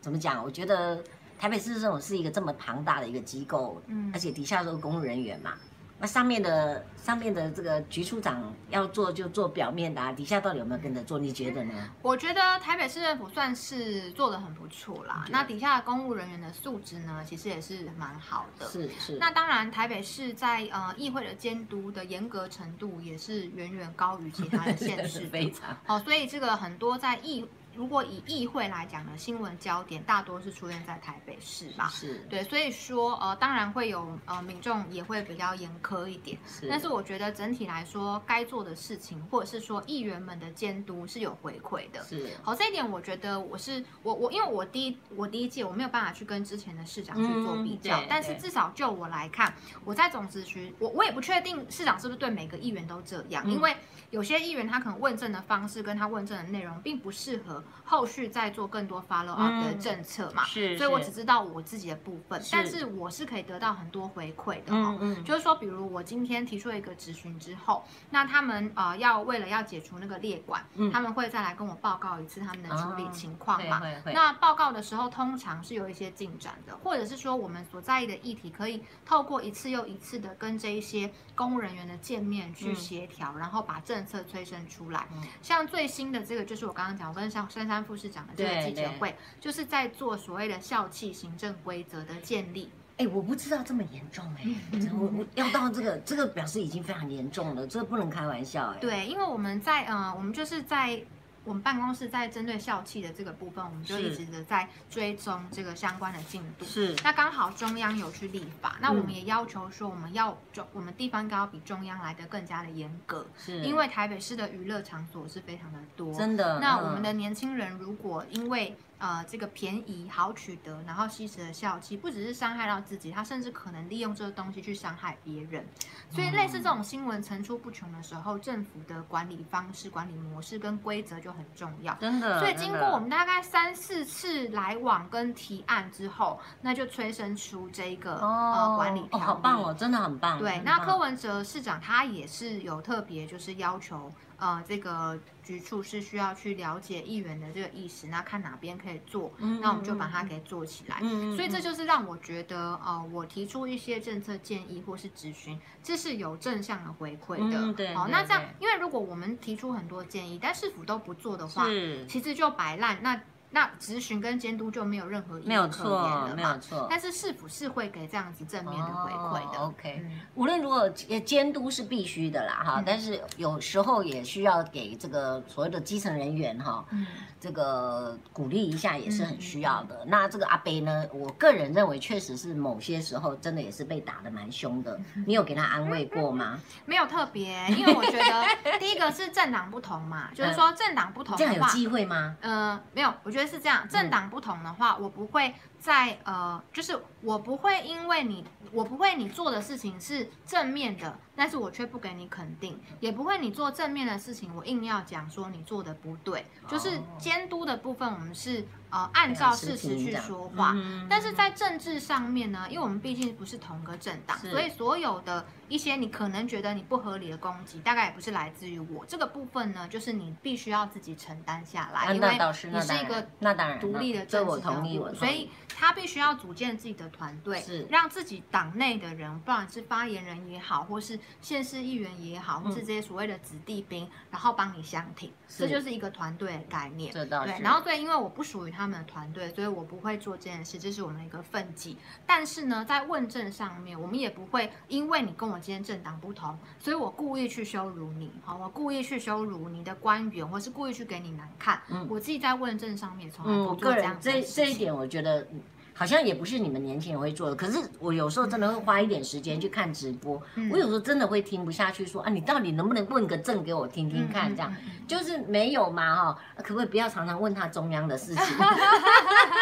怎么讲？我觉得台北市政府是一个这么庞大的一个机构，嗯，而且底下都是公务人员嘛。那上面的上面的这个局处长要做就做表面的啊，底下到底有没有跟着做？你觉得呢？我觉得台北市政府算是做的很不错啦。那底下的公务人员的素质呢，其实也是蛮好的。是是。那当然，台北市在呃议会的监督的严格程度也是远远高于其他的县市，(laughs) 非常好。所以这个很多在议如果以议会来讲呢新闻焦点，大多是出现在台北市吧？是对，所以说呃，当然会有呃民众也会比较严苛一点。是，但是我觉得整体来说，该做的事情，或者是说议员们的监督是有回馈的。是，好，这一点我觉得我是我我，因为我第一我第一届我没有办法去跟之前的市长去做比较，嗯、但是至少就我来看，我在总咨询，我我也不确定市长是不是对每个议员都这样，嗯、因为有些议员他可能问政的方式跟他问政的内容并不适合。后续再做更多 follow up 的政策嘛，是，所以我只知道我自己的部分，但是我是可以得到很多回馈的哦。嗯，就是说，比如我今天提出一个质询之后，那他们呃要为了要解除那个列管，他们会再来跟我报告一次他们的处理情况嘛。那报告的时候通常是有一些进展的，或者是说我们所在意的议题可以透过一次又一次的跟这一些公务人员的见面去协调，然后把政策催生出来。像最新的这个就是我刚刚讲，我跟像珊珊副市长的这个记者会，就是在做所谓的校企行政规则的建立。哎，我不知道这么严重哎，(laughs) 我我要到这个这个表示已经非常严重了，这个不能开玩笑哎。对，因为我们在呃，我们就是在。我们办公室在针对校企的这个部分，我们就一直的在追踪这个相关的进度。是，那刚好中央有去立法，那我们也要求说，我们要中，我们地方应该要比中央来的更加的严格。是，因为台北市的娱乐场所是非常的多。真的。那我们的年轻人如果因为呃，这个便宜好取得，然后吸食了校气，不只是伤害到自己，他甚至可能利用这个东西去伤害别人。所以类似这种新闻层出不穷的时候，政府的管理方式、管理模式跟规则就很重要。真的。所以经过我们大概三四次来往跟提案之后，那就催生出这个、哦、呃管理条例。哦，好棒哦，真的很棒。对，那柯文哲市长他也是有特别就是要求。呃，这个局处是需要去了解议员的这个意识，那看哪边可以做，嗯、那我们就把它给做起来。嗯、所以这就是让我觉得，呃，我提出一些政策建议或是咨询，这是有正向的回馈的。嗯、对，好、哦，那这样，因为如果我们提出很多建议，但是府都不做的话，是其实就摆烂。那那咨询跟监督就没有任何意义可言了嘛？没有错，但是市府是会给这样子正面的回馈的。哦、OK，、嗯、无论如何，监督是必须的啦，哈、嗯。但是有时候也需要给这个所谓的基层人员哈，嗯、这个鼓励一下也是很需要的。嗯、那这个阿贝呢，我个人认为确实是某些时候真的也是被打的蛮凶的。(laughs) 你有给他安慰过吗？(laughs) 没有特别，因为我觉得 (laughs) 第一个是政党不同嘛，就是说政党不同的话，这样有机会吗？嗯、呃，没有，我觉得。是这样，政党不同的话，我不会在呃，就是我不会因为你，我不会你做的事情是正面的，但是我却不给你肯定，也不会你做正面的事情，我硬要讲说你做的不对。就是监督的部分，我们是。呃，按照事实去说话，但是在政治上面呢，因为我们毕竟不是同个政党，所以所有的一些你可能觉得你不合理的攻击，大概也不是来自于我这个部分呢，就是你必须要自己承担下来，因为你是一个那当然独立的政治人物，所以他必须要组建自己的团队，是让自己党内的人，不管是发言人也好，或是县市议员也好，或是这些所谓的子弟兵，然后帮你相挺，这就是一个团队的概念。对，然后对，因为我不属于他。们的团队，所以我不会做这件事，这是我们的一个分际。但是呢，在问政上面，我们也不会因为你跟我今天政党不同，所以我故意去羞辱你，好，我故意去羞辱你的官员，或是故意去给你难看。嗯，我自己在问政上面从来不做这样。嗯，这这一点，我觉得。好像也不是你们年轻人会做的，可是我有时候真的会花一点时间去看直播，嗯、我有时候真的会听不下去说，说啊，你到底能不能问个证给我听听看？这样就是没有嘛哈，可不可以不要常常问他中央的事情？(laughs)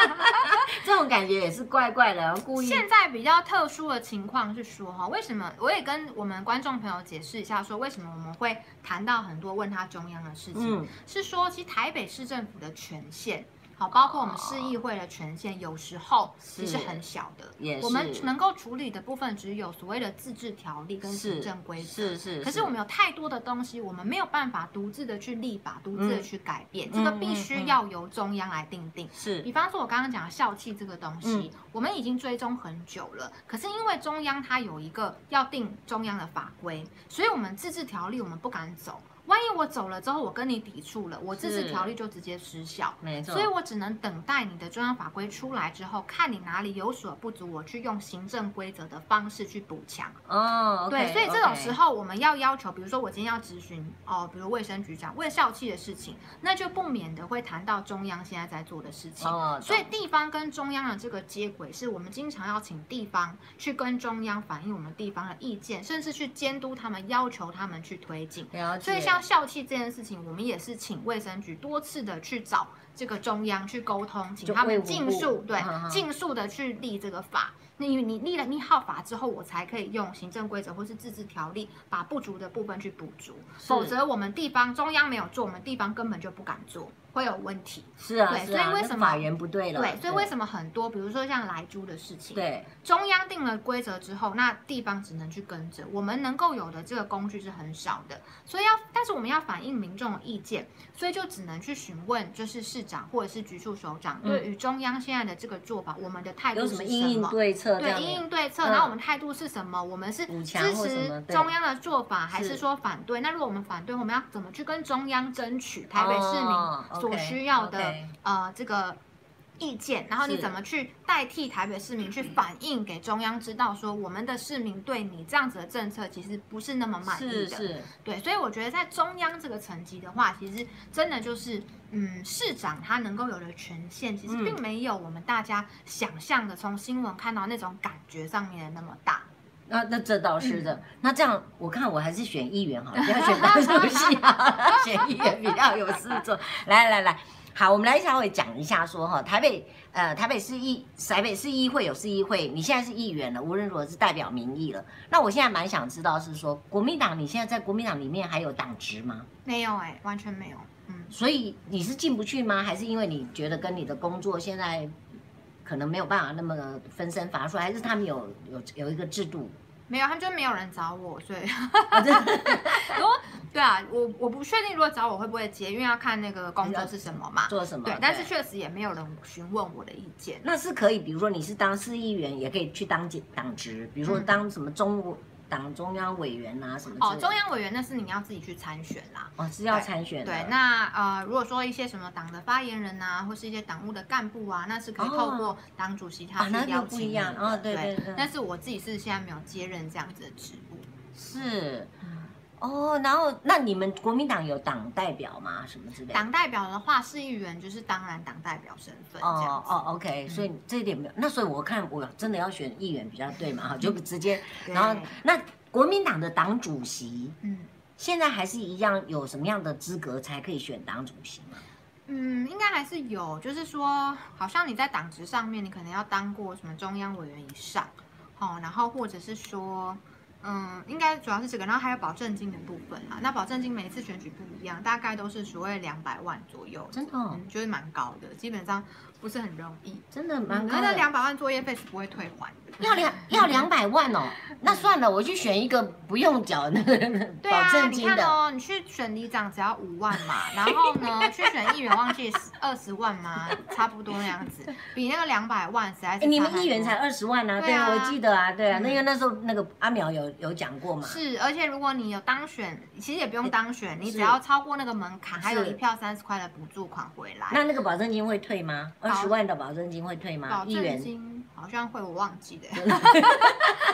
(laughs) 这种感觉也是怪怪的，故意。现在比较特殊的情况是说哈，为什么我也跟我们观众朋友解释一下，说为什么我们会谈到很多问他中央的事情，嗯、是说其实台北市政府的权限。好，包括我们市议会的权限，有时候其实很小的。我们能够处理的部分只有所谓的自治条例跟行政规则。是是。可是我们有太多的东西，我们没有办法独自的去立法，独自的去改变。这个必须要由中央来定定。是。比方说，我刚刚讲的校企这个东西，我们已经追踪很久了。可是因为中央它有一个要定中央的法规，所以我们自治条例我们不敢走。万一我走了之后，我跟你抵触了，我自治条例就直接失效。没错，所以我只能等待你的中央法规出来之后，看你哪里有所不足，我去用行政规则的方式去补强。哦对，所以这种时候我们要要求，比如说我今天要咨询哦，比如卫生局长为校气的事情，那就不免的会谈到中央现在在做的事情。哦，所以地方跟中央的这个接轨，是我们经常要请地方去跟中央反映我们地方的意见，甚至去监督他们，要求他们去推进。所以像。校气这件事情，我们也是请卫生局多次的去找这个中央去沟通，请他们尽速对尽速的去立这个法。那因为你立了立号法之后，我才可以用行政规则或是自治条例把不足的部分去补足，否则我们地方中央没有做，我们地方根本就不敢做。会有问题，是啊，对，所以为什么法源不对了？对，所以为什么很多，比如说像来租的事情，对，中央定了规则之后，那地方只能去跟着，我们能够有的这个工具是很少的，所以要，但是我们要反映民众的意见，所以就只能去询问，就是市长或者是局处首长，对于中央现在的这个做法，我们的态度是什么？因应对策，对，因应对策，然后我们态度是什么？我们是支持中央的做法，还是说反对？那如果我们反对，我们要怎么去跟中央争取台北市民所需要的？Okay. 呃，这个意见，然后你怎么去代替台北市民去反映给中央知道，说我们的市民对你这样子的政策其实不是那么满意的，是是，对，所以我觉得在中央这个层级的话，其实真的就是，嗯，市长他能够有的权限，其实并没有我们大家想象的从新闻看到那种感觉上面的那么大。那那这倒是的，嗯、那这样我看我还是选议员好了，(laughs) 不要选党主席啊，(laughs) 选议员比较有事做。来来来。好，我们来稍微讲一下说哈，台北呃台北市议台北市议会有市议会，你现在是议员了，无论如何是代表民意了。那我现在蛮想知道是说，国民党你现在在国民党里面还有党职吗？没有哎、欸，完全没有。嗯，所以你是进不去吗？还是因为你觉得跟你的工作现在可能没有办法那么分身乏术，还是他们有有有一个制度？没有，他们就没有人找我，所以，(laughs) 如果对啊，我我不确定如果找我会不会接，因为要看那个工作是什么嘛，做什么。对，但是确实也没有人询问我的意见。那是可以，比如说你是当市议员，也可以去当党职，比如说当什么中国。嗯党中央委员啊，什么？哦，中央委员那是你要自己去参选啦。哦，是要参选的。对，那呃，如果说一些什么党的发言人啊，或是一些党务的干部啊，那是可以透过党主席他去邀请哦啊、不一样，哦，对对对。但是我自己是现在没有接任这样子的职务。是。哦，然后那你们国民党有党代表吗？什么之类的？党代表的话，市议员就是当然党代表身份。哦哦，OK，所以这一点没有。那所以我看我真的要选议员比较对嘛，哈，就直接。然后那国民党的党主席，嗯，现在还是一样，有什么样的资格才可以选党主席吗？嗯，应该还是有，就是说，好像你在党职上面，你可能要当过什么中央委员以上，哦，然后或者是说。嗯，应该主要是这个，然后还有保证金的部分啊。那保证金每一次选举不一样，大概都是所谓两百万左右，真的，哦，嗯，就是蛮高的，基本上不是很容易，真的蛮高的。那那两百万作业费是不会退还的。要两 (laughs) 要两百万哦，那算了，我去选一个不用缴那个保证金的。对啊，你看哦，你去选里长只要五万嘛，(laughs) 然后呢，去选议员忘记二十万嘛，差不多那样子，比那个两百万实在是。你们议员才二十万啊？对啊，我记得啊，对啊，那个那时候那个阿苗有有讲过嘛。是，而且如果你有当选，其实也不用当选，你只要超过那个门槛，还有一票三十块的补助款回来。那那个保证金会退吗？二十万的保证金会退吗？保证金好像会，我忘记了。(laughs)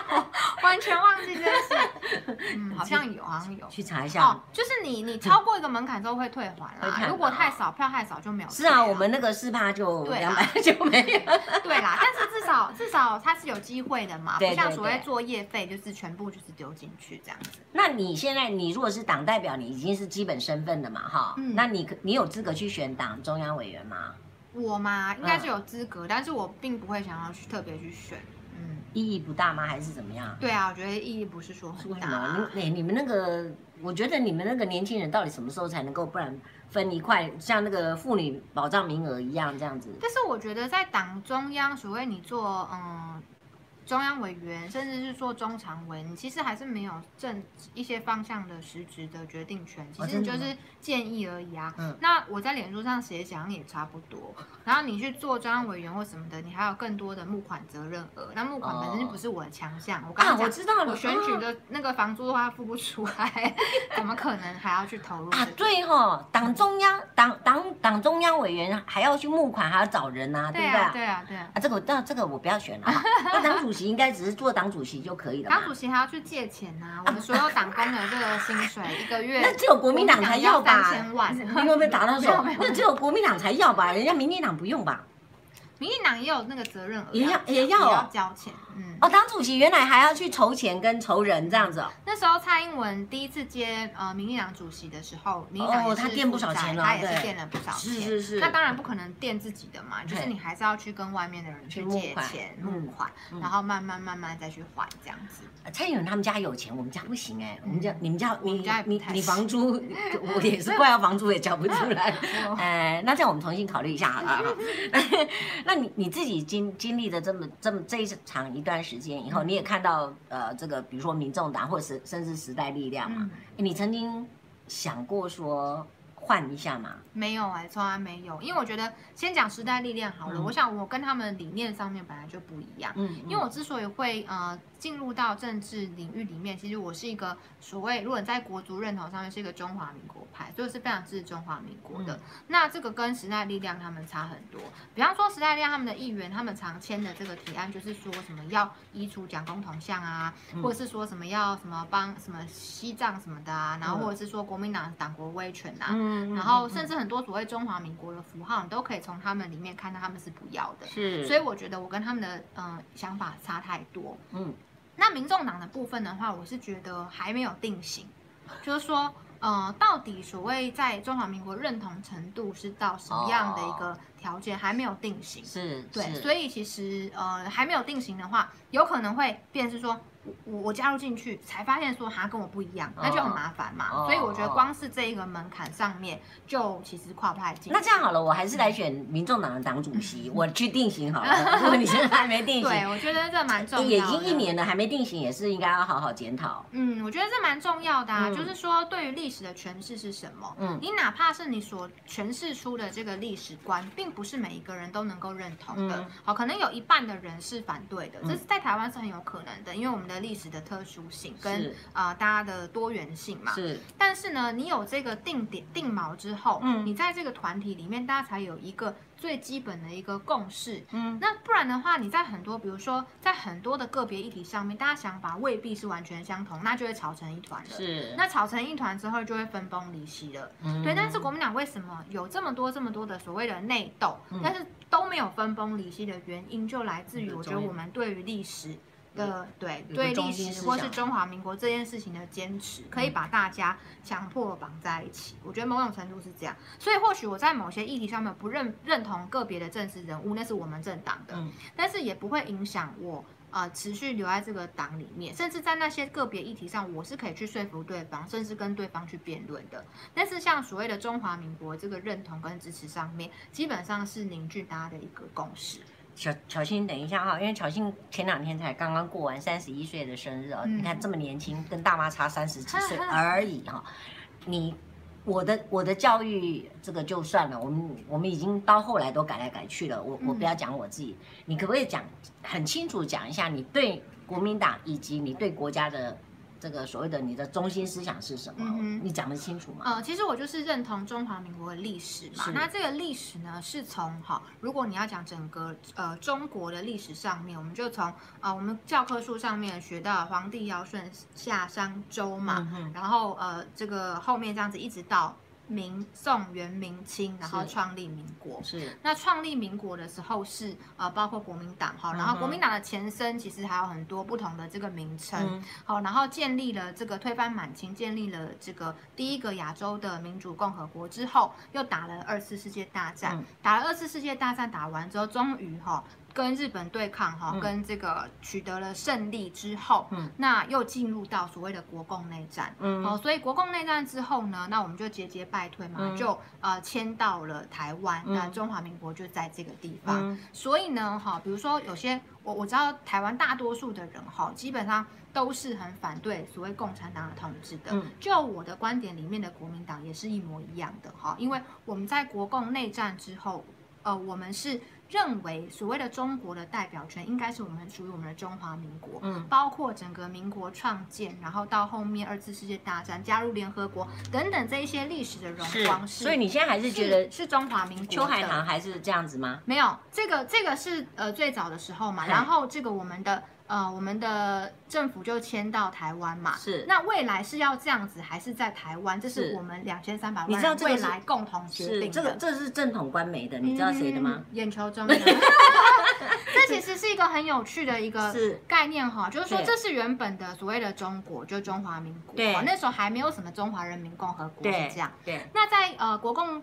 (laughs) 完全忘记这件事，嗯，好像有，好像有，去查一下哦。就是你，你超过一个门槛之后会退还啦。如果太少票太少就没有。是啊，我们那个四趴就两百就没有。对啦，但是至少至少它是有机会的嘛，不像所谓作业费就是全部就是丢进去这样子。那你现在你如果是党代表，你已经是基本身份的嘛，哈，那你你有资格去选党中央委员吗？我嘛，应该是有资格，但是我并不会想要去特别去选。意义不大吗？还是怎么样？对啊，我觉得意义不是说很大。啊。你你们那个，我觉得你们那个年轻人到底什么时候才能够，不然分一块像那个妇女保障名额一样这样子？但是我觉得在党中央，所谓你做嗯中央委员，甚至是说中常委，你其实还是没有正一些方向的实质的决定权，其实你就是建议而已啊。嗯、那我在脸书上写讲也差不多。然后你去做中央委员或什么的，你还有更多的募款责任额。那募款本身就不是我的强项。哦、我刚刚、啊、我知道了，我选举的那个房租的话付不出来，(laughs) 怎么可能还要去投入啊？对哈，党中央党党党中央委员还要去募款，还要找人啊，对不对？对啊，对啊，对啊。啊，这个那这个我不要选了。那党主席应该只是做党主席就可以了。党主席还要去借钱啊！我们所有党工的这个薪水一个月，(laughs) 那只有国民党才要吧？三千万，你有没有打到手？(laughs) 那只有国民党才要吧？人家民进党不用吧？民进党也有那个责任也要，也要交钱。嗯，哦，当主席原来还要去筹钱跟筹人这样子哦。那时候蔡英文第一次接呃民进党主席的时候，民进党也是垫不少钱了，他也是垫了不少钱。是是是。那当然不可能垫自己的嘛，就是你还是要去跟外面的人去借钱募款，然后慢慢慢慢再去还这样子。蔡英文他们家有钱，我们家不行哎。我们家你们家你你你房租 (laughs) 我也是怪要房租也交不出来。哎，(laughs) 那这样我们重新考虑一下好了。(laughs) 那你你自己经经历的这么这么这一场一段时间以后，你也看到呃这个比如说民众党或者是甚至时代力量嘛，你曾经想过说换一下吗？没有哎，从来没有，因为我觉得先讲时代力量好了。我想我跟他们理念上面本来就不一样，嗯，因为我之所以会呃。进入到政治领域里面，其实我是一个所谓，如果你在国族认同上面是一个中华民国派，所以是非常支持中华民国的。嗯、那这个跟时代力量他们差很多。比方说时代力量他们的议员，他们常签的这个提案就是说什么要移除蒋公铜像啊，嗯、或者是说什么要什么帮什么西藏什么的啊，然后或者是说国民党党国威权啊，嗯、然后甚至很多所谓中华民国的符号，你都可以从他们里面看到他们是不要的。是，所以我觉得我跟他们的嗯、呃、想法差太多。嗯。那民众党的部分的话，我是觉得还没有定型，就是说，呃，到底所谓在中华民国认同程度是到什么样的一个条件，还没有定型。是，对，所以其实呃还没有定型的话，有可能会变成是说。我我加入进去才发现说他跟我不一样，那就很麻烦嘛。所以我觉得光是这一个门槛上面就其实跨不太进。那这样好了，我还是来选民众党的党主席，我去定型好了。如果你现在还没定型，(laughs) 对，我觉得这蛮重要的。已经一年了，还没定型，也是应该要好好检讨。嗯，我觉得这蛮重要的啊，就是说对于历史的诠释是什么？嗯，你哪怕是你所诠释出的这个历史观，并不是每一个人都能够认同的。好，可能有一半的人是反对的，这是在台湾是很有可能的，因为我们的。历史的特殊性跟啊、呃、大家的多元性嘛，是。但是呢，你有这个定点定锚之后，嗯，你在这个团体里面，大家才有一个最基本的一个共识，嗯。那不然的话，你在很多，比如说在很多的个别议题上面，大家想法未必是完全相同，那就会吵成一团了。是。那吵成一团之后，就会分崩离析了。嗯。对。但是国民党为什么有这么多这么多的所谓的内斗，嗯、但是都没有分崩离析的原因，就来自于我觉得我们对于历史。的对对历史或是中华民国这件事情的坚持，可以把大家强迫绑在一起。我觉得某种程度是这样，所以或许我在某些议题上面不认认同个别的政治人物，那是我们政党的，但是也不会影响我呃持续留在这个党里面，甚至在那些个别议题上，我是可以去说服对方，甚至跟对方去辩论的。但是像所谓的中华民国这个认同跟支持上面，基本上是凝聚大家的一个共识。巧巧芯，等一下哈，因为巧芯前两天才刚刚过完三十一岁的生日哦，嗯、你看这么年轻，跟大妈差三十几岁而已哈。你我的我的教育这个就算了，我们我们已经到后来都改来改去了，我我不要讲我自己，嗯、你可不可以讲很清楚讲一下你对国民党以及你对国家的？这个所谓的你的中心思想是什么？嗯、你讲得清楚吗？呃，其实我就是认同中华民国的历史嘛。那这个历史呢，是从哈，如果你要讲整个呃中国的历史上面，我们就从啊、呃、我们教科书上面学到皇帝尧舜夏商周嘛，嗯、然后呃这个后面这样子一直到。明宋元明清，然后创立民国。是，是那创立民国的时候是呃，包括国民党哈，然后国民党的前身其实还有很多不同的这个名称。好、嗯，然后建立了这个推翻满清，建立了这个第一个亚洲的民主共和国之后，又打了二次世界大战。嗯、打了二次世界大战打完之后，终于哈。跟日本对抗哈，嗯、跟这个取得了胜利之后，嗯，那又进入到所谓的国共内战，嗯，好，所以国共内战之后呢，那我们就节节败退嘛，嗯、就呃迁到了台湾，嗯、那中华民国就在这个地方，嗯、所以呢，哈，比如说有些我我知道台湾大多数的人哈，基本上都是很反对所谓共产党的统治的，嗯，就我的观点里面的国民党也是一模一样的哈，因为我们在国共内战之后，呃，我们是。认为所谓的中国的代表权应该是我们属于我们的中华民国，嗯，包括整个民国创建，然后到后面二次世界大战加入联合国等等这一些历史的荣光，是。所以你现在还是觉得是，是中华民国？秋海棠还是这样子吗？没有，这个这个是呃最早的时候嘛，然后这个我们的。呃，我们的政府就迁到台湾嘛，是。那未来是要这样子，还是在台湾？这是我们两千三百万人未来共同决定的。这个这是正统官媒的，你知道谁的吗？嗯、眼球中的。(laughs) 这其实是一个很有趣的一个概念哈，就是说这是原本的所谓的中国，就中华民国。对。那时候还没有什么中华人民共和国是这样。对。对那在呃国共。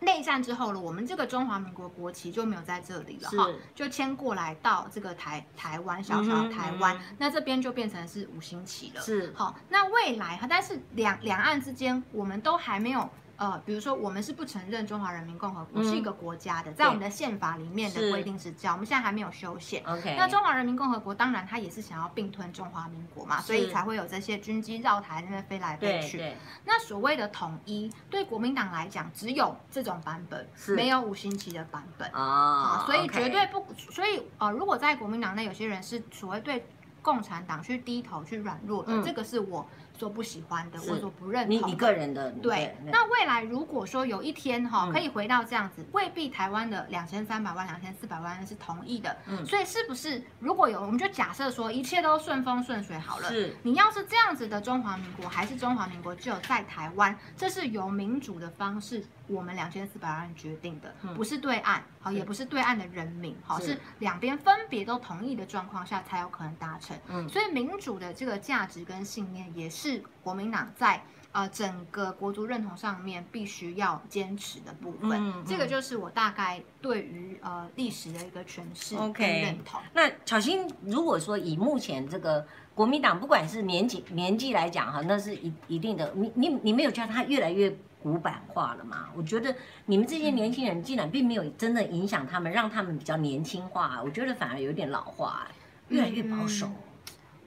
内战之后了，我们这个中华民国国旗就没有在这里了哈，就迁过来到这个台台湾小小台湾，那这边就变成是五星旗了。是好，那未来哈，但是两两岸之间我们都还没有。呃，比如说我们是不承认中华人民共和国是一个国家的，在我们的宪法里面的规定是这样，我们现在还没有修宪。OK，那中华人民共和国当然它也是想要并吞中华民国嘛，所以才会有这些军机绕台那边飞来飞去。那所谓的统一，对国民党来讲，只有这种版本，没有五星旗的版本啊，所以绝对不，所以呃，如果在国民党内有些人是所谓对共产党去低头去软弱的，这个是我。所不喜欢的，我所不认同。你你个人的对。那未来如果说有一天哈，可以回到这样子，未必台湾的两千三百万、两千四百万是同意的。嗯。所以是不是如果有，我们就假设说一切都顺风顺水好了。是。你要是这样子的中华民国，还是中华民国只有在台湾，这是由民主的方式，我们两千四百万人决定的，不是对岸，好，也不是对岸的人民，好，是两边分别都同意的状况下才有可能达成。嗯。所以民主的这个价值跟信念也是。是国民党在呃整个国族认同上面必须要坚持的部分，嗯嗯、这个就是我大概对于呃历史的一个诠释跟认同。Okay. 那巧心，如果说以目前这个国民党，不管是年纪年纪来讲哈，那是一一定的，你你你没有觉得他越来越古板化了吗？我觉得你们这些年轻人竟然并没有真的影响他们，让他们比较年轻化，我觉得反而有点老化，越来越保守。嗯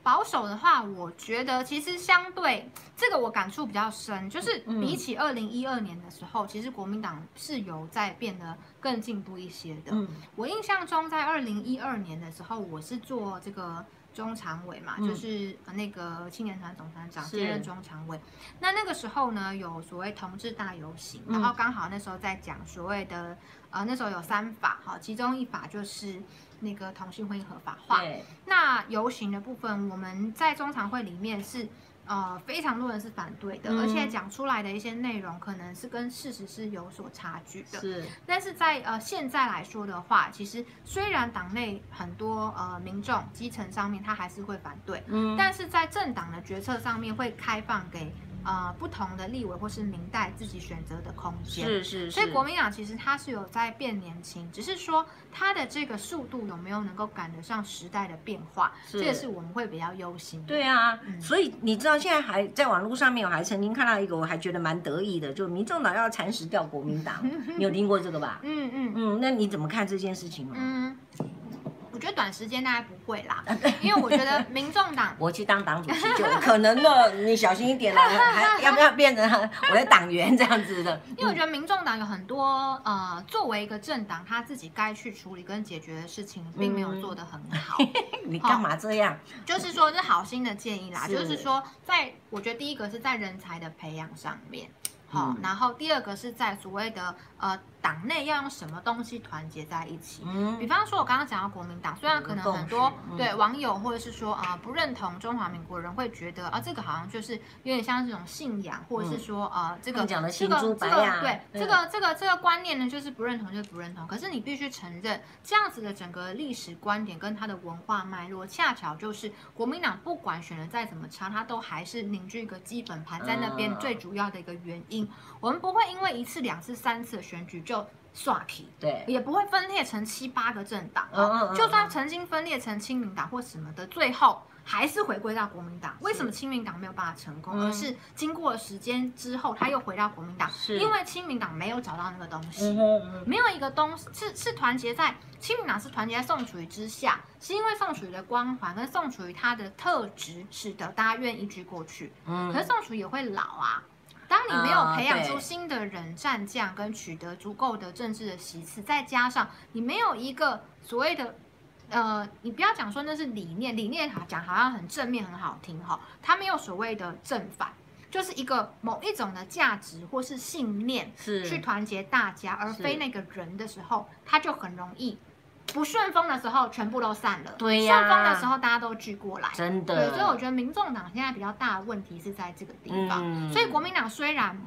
保守的话，我觉得其实相对这个我感触比较深，就是比起二零一二年的时候，其实国民党是有在变得更进步一些的。我印象中，在二零一二年的时候，我是做这个中常委嘛，就是那个青年团总团长兼任中常委。那那个时候呢，有所谓同志大游行，然后刚好那时候在讲所谓的呃，那时候有三法哈，其中一法就是。那个同性婚姻合法化，那游行的部分，我们在中常会里面是呃非常多人是反对的，嗯、而且讲出来的一些内容可能是跟事实是有所差距的。是，但是在呃现在来说的话，其实虽然党内很多呃民众基层上面他还是会反对，嗯，但是在政党的决策上面会开放给。呃，不同的立委或是明代自己选择的空间，是是是。所以国民党其实它是有在变年轻，只是说它的这个速度有没有能够赶得上时代的变化，这也是我们会比较忧心。对啊，嗯、所以你知道现在还在网络上面，我还曾经看到一个，我还觉得蛮得意的，就民众党要蚕食掉国民党，(laughs) 你有听过这个吧？嗯嗯嗯，那你怎么看这件事情呢？嗯。我觉得短时间大概不会啦，因为我觉得民众党，(laughs) 我去当党主席就有可能了，你小心一点啦，还 (laughs) 要不要变成我的党员这样子的？因为我觉得民众党有很多呃，作为一个政党，他自己该去处理跟解决的事情，并没有做得很好。嗯、你干嘛这样？就是说，是好心的建议啦，是就是说，在我觉得第一个是在人才的培养上面，好，然后第二个是在所谓的呃。党内要用什么东西团结在一起？嗯，比方说，我刚刚讲到国民党，虽然可能很多对网友或者是说啊不认同中华民国人会觉得啊这个好像就是有点像这种信仰，或者是说啊这个这个这个对这个这个这个观念呢，就是不认同就不认同。可是你必须承认，这样子的整个历史观点跟它的文化脉络，恰巧就是国民党不管选的再怎么差，它都还是凝聚一个基本盘在那边最主要的一个原因。赢，我们不会因为一次、两次、三次的选举就刷起，对，也不会分裂成七八个政党。嗯嗯嗯，就算曾经分裂成亲民党或什么的，最后。还是回归到国民党，为什么亲民党没有办法成功？而是经过了时间之后，他又回到国民党，因为亲民党没有找到那个东西，没有一个东西是是团结在亲民党是团结在宋楚瑜之下，是因为宋楚瑜的光环跟宋楚瑜他的特质，使得大家愿意居过去。嗯。可是宋楚瑜也会老啊，当你没有培养出新的人战将，跟取得足够的政治的席次，再加上你没有一个所谓的。呃，你不要讲说那是理念，理念好讲好像很正面很好听哈，它没有所谓的正反，就是一个某一种的价值或是信念是去团结大家，而非那个人的时候，他就很容易不顺风的时候全部都散了，对呀、啊，顺风的时候大家都聚过来，真的，对，所以我觉得民众党现在比较大的问题是在这个地方，嗯、所以国民党虽然。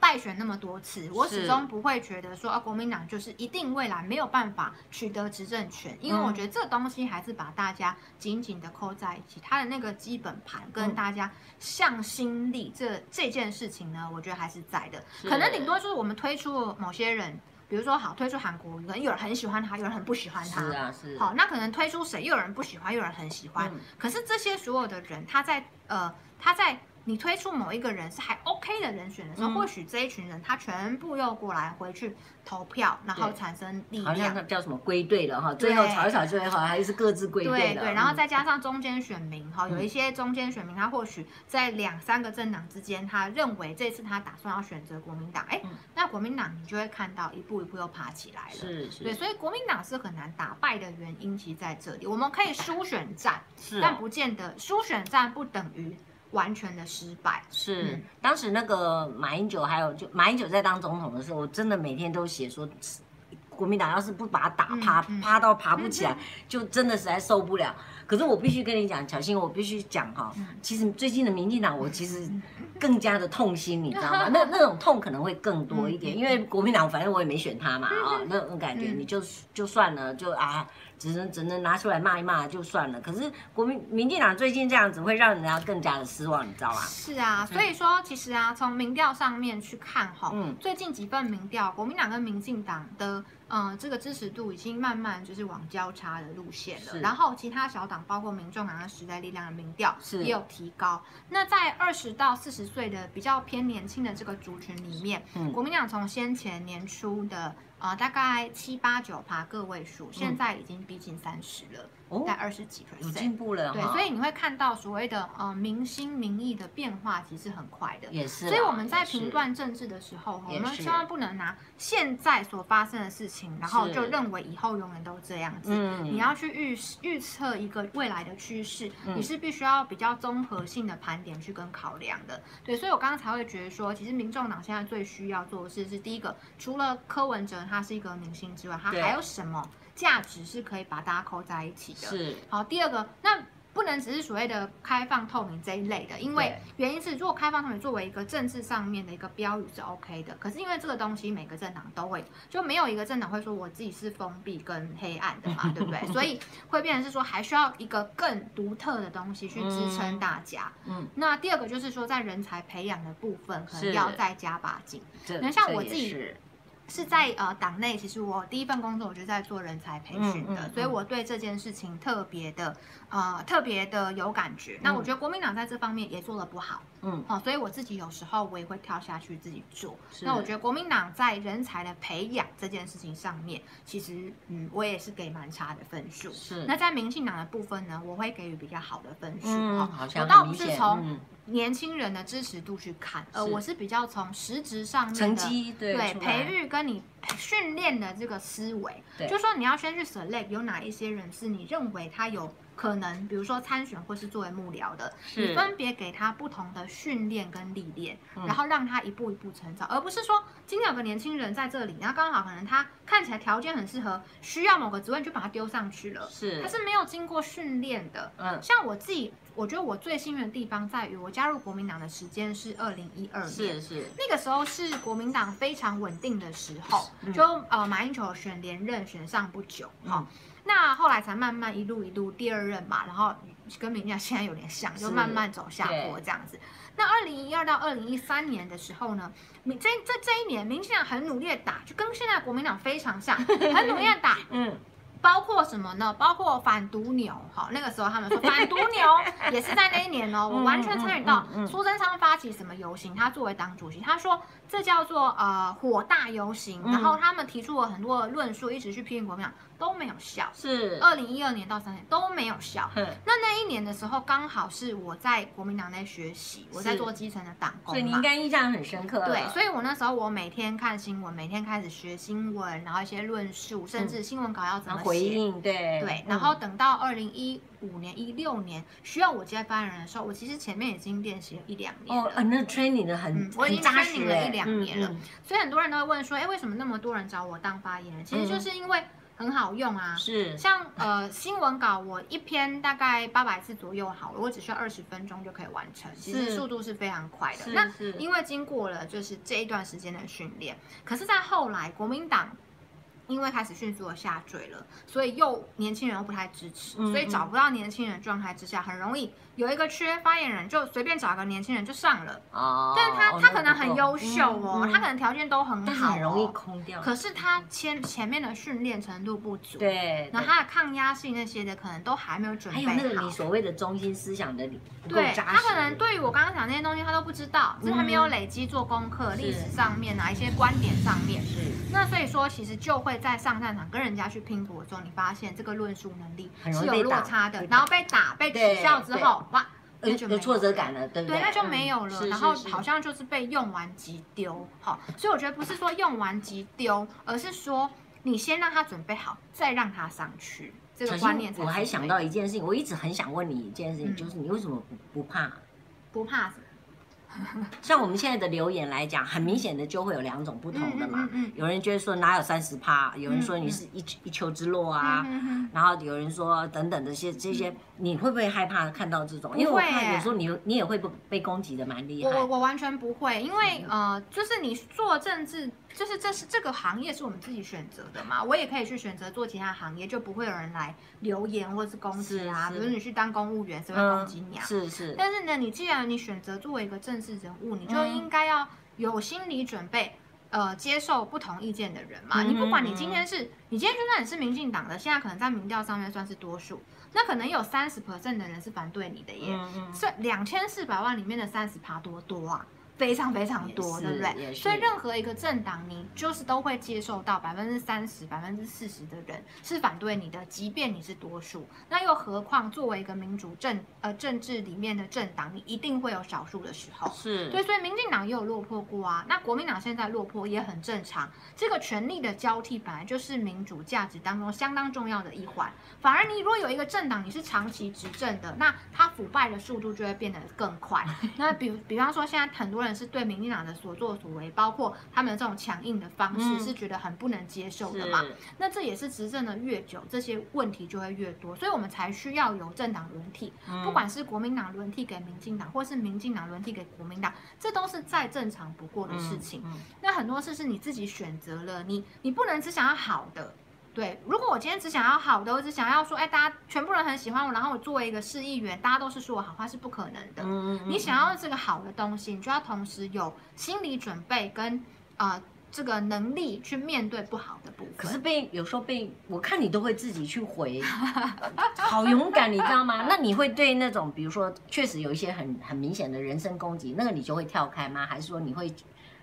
败选那么多次，我始终不会觉得说啊，国民党就是一定未来没有办法取得执政权，因为我觉得这东西还是把大家紧紧的扣在一起，他的那个基本盘跟大家向心力这这件事情呢，我觉得还是在的。可能顶多就是我们推出某些人，比如说好推出韩国瑜，可能有人很喜欢他，有人很不喜欢他。是啊，是。好，那可能推出谁，又有人不喜欢，又有人很喜欢。可是这些所有的人，他在呃，他在。你推出某一个人是还 OK 的人选的时候，嗯、或许这一群人他全部又过来回去投票，然后产生力量，好像叫什么归队了哈，最后吵一吵最后还是各自归队的。对对，然后再加上中间选民哈，有一些中间选民他或许在两三个政党之间，他认为这次他打算要选择国民党，哎，那国民党你就会看到一步一步又爬起来了。是是。对，所以国民党是很难打败的原因，其实在这里，我们可以输选战，是，但不见得输选战不等于。完全的失败是，嗯、当时那个马英九还有就马英九在当总统的时候，我真的每天都写说，国民党要是不把他打趴，趴到爬不起来，嗯、就真的实在受不了。可是我必须跟你讲，巧心，我必须讲哈，其实最近的民进党，我其实更加的痛心，你知道吗？(laughs) 那那种痛可能会更多一点，因为国民党反正我也没选他嘛啊，那种感觉你就就算了，就啊。只能只能拿出来骂一骂就算了。可是国民民进党最近这样子，会让人家更加的失望，你知道吗？是啊，所以说其实啊，从民调上面去看哈，嗯，最近几份民调，国民党跟民进党的嗯这个支持度已经慢慢就是往交叉的路线了。然后其他小党，包括民众党跟时代力量的民调也有提高。那在二十到四十岁的比较偏年轻的这个族群里面，嗯，国民党从先前年初的。啊、呃，大概七八九趴个位数，现在已经逼近三十了。嗯在二十几 percent，有进步了。对，所以你会看到所谓的呃民心民意的变化，其实很快的。也是。所以我们在评断政治的时候，我们千万不能拿现在所发生的事情，然后就认为以后永远都这样子。嗯。你要去预预测一个未来的趋势，你是必须要比较综合性的盘点去跟考量的。对，所以我刚刚才会觉得说，其实民众党现在最需要做的事是第一个，除了柯文哲他是一个明星之外，他还有什么？价值是可以把大家扣在一起的。是，好，第二个，那不能只是所谓的开放透明这一类的，因为原因是，如果开放透明作为一个政治上面的一个标语是 OK 的，可是因为这个东西每个政党都会，就没有一个政党会说我自己是封闭跟黑暗的嘛，(laughs) 对不对？所以会变成是说，还需要一个更独特的东西去支撑大家。嗯，那第二个就是说，在人才培养的部分，可能要再加把劲。那像我自己。是在呃党内，其实我第一份工作我就在做人才培训的，嗯嗯、所以我对这件事情特别的呃特别的有感觉。嗯、那我觉得国民党在这方面也做得不好，嗯，好、哦，所以我自己有时候我也会跳下去自己做。那我觉得国民党在人才的培养这件事情上面，其实嗯我也是给蛮差的分数。是。那在民进党的部分呢，我会给予比较好的分数。嗯，哦、好像我倒不是从年轻人的支持度去看，呃，我是比较从实质上面的成绩对，对培育跟你训练的这个思维，就是说你要先去 select 有哪一些人是你认为他有可能，比如说参选或是作为幕僚的，你分别给他不同的训练跟历练，嗯、然后让他一步一步成长，而不是说今天有个年轻人在这里，然后刚好可能他看起来条件很适合，需要某个职位就把他丢上去了，是。他是没有经过训练的，嗯，像我自己。我觉得我最幸运的地方在于，我加入国民党的时间是二零一二年，是是，那个时候是国民党非常稳定的时候，就呃马英九选连任选上不久，哈，那后来才慢慢一路一路第二任嘛，然后跟民进党现在有点像，就慢慢走下坡这样子。那二零一二到二零一三年的时候呢，民这这这一年，民进党很努力的打，就跟现在国民党非常像，(laughs) 很努力的打，嗯。包括什么呢？包括反毒牛，好，那个时候他们说 (laughs) 反毒牛也是在那一年哦，我完全参与到苏贞昌发起什么游行，他作为党主席，他说这叫做呃火大游行，然后他们提出了很多的论述，一直去批评国民党都没有效，是二零一二年到三年都没有效。那那一年的时候，刚好是我在国民党内学习，我在做基层的党工，所以你应该印象很深刻。对，所以我那时候我每天看新闻，每天开始学新闻，然后一些论述，甚至新闻稿要怎么写。回应对对，然后等到二零一五年、一六年需要我接班人的时候，我其实前面已经练习了一两年了。哦，那 training 的很，我已经 training 了一两年了。所以很多人都会问说，哎，为什么那么多人找我当发言人？其实就是因为很好用啊。是，像呃新闻稿，我一篇大概八百字左右好了，我只需要二十分钟就可以完成，其实速度是非常快的。那因为经过了就是这一段时间的训练，可是，在后来国民党。因为开始迅速的下坠了，所以又年轻人又不太支持，所以找不到年轻人状态之下，很容易有一个缺发言人，就随便找个年轻人就上了。哦，但是他他可能很优秀哦，他可能条件都很好，很容易空掉。可是他前前面的训练程度不足，对，然后他的抗压性那些的可能都还没有准备好。还有那个你所谓的中心思想的理，对，他可能对于我刚刚讲那些东西他都不知道，就是他没有累积做功课，历史上面哪一些观点上面是。那所以说其实就会。在上战场跟人家去拼搏的时候，你发现这个论述能力是有落差的，然后被打被取笑之后，哇，那就有挫折感了，对不对？对，那就没有了，然后好像就是被用完即丢，好，所以我觉得不是说用完即丢，而是说你先让他准备好，再让他上去，这个观念。我还想到一件事情，我一直很想问你一件事情，就是你为什么不不怕？不怕？(laughs) 像我们现在的留言来讲，很明显的就会有两种不同的嘛。嗯有人觉得说哪有三十趴，有人说你是一一丘之貉啊，然后有人说等等的些这些，你会不会害怕看到这种？因为我看有时候你你也会被被攻击的蛮厉害。我我完全不会，因为呃，就是你做政治。就是这是这个行业是我们自己选择的嘛，我也可以去选择做其他行业，就不会有人来留言或是攻击啊。比如你去当公务员，谁会攻击你啊？是是。但是呢，你既然你选择作为一个政治人物，你就应该要有心理准备，呃，接受不同意见的人嘛。你不管你今天是，你今天就算你是民进党的，现在可能在民调上面算是多数，那可能有三十 percent 的人是反对你的耶。所以两千四百万里面的三十趴多多啊。非常非常多，对不对？所以任何一个政党，你就是都会接受到百分之三十、百分之四十的人是反对你的，即便你是多数。那又何况作为一个民主政呃政治里面的政党，你一定会有少数的时候。是对，所以民进党也有落魄过啊。那国民党现在落魄也很正常。这个权力的交替本来就是民主价值当中相当重要的一环。反而你如果有一个政党，你是长期执政的，那它腐败的速度就会变得更快。那比比方说，现在很多人。是对民进党的所作所为，包括他们的这种强硬的方式，是觉得很不能接受的嘛？那这也是执政的越久，这些问题就会越多，所以我们才需要有政党轮替，不管是国民党轮替给民进党，或是民进党轮替给国民党，这都是再正常不过的事情。那很多事是你自己选择了，你你不能只想要好的。对，如果我今天只想要好的，我只想要说，哎，大家全部人很喜欢我，然后我作为一个市议员，大家都是说我好话，是不可能的。嗯嗯。你想要这个好的东西，你就要同时有心理准备跟啊、呃、这个能力去面对不好的部分。可是被有时候被我看你都会自己去回，(laughs) 好勇敢，你知道吗？那你会对那种比如说确实有一些很很明显的人身攻击，那个你就会跳开吗？还是说你会？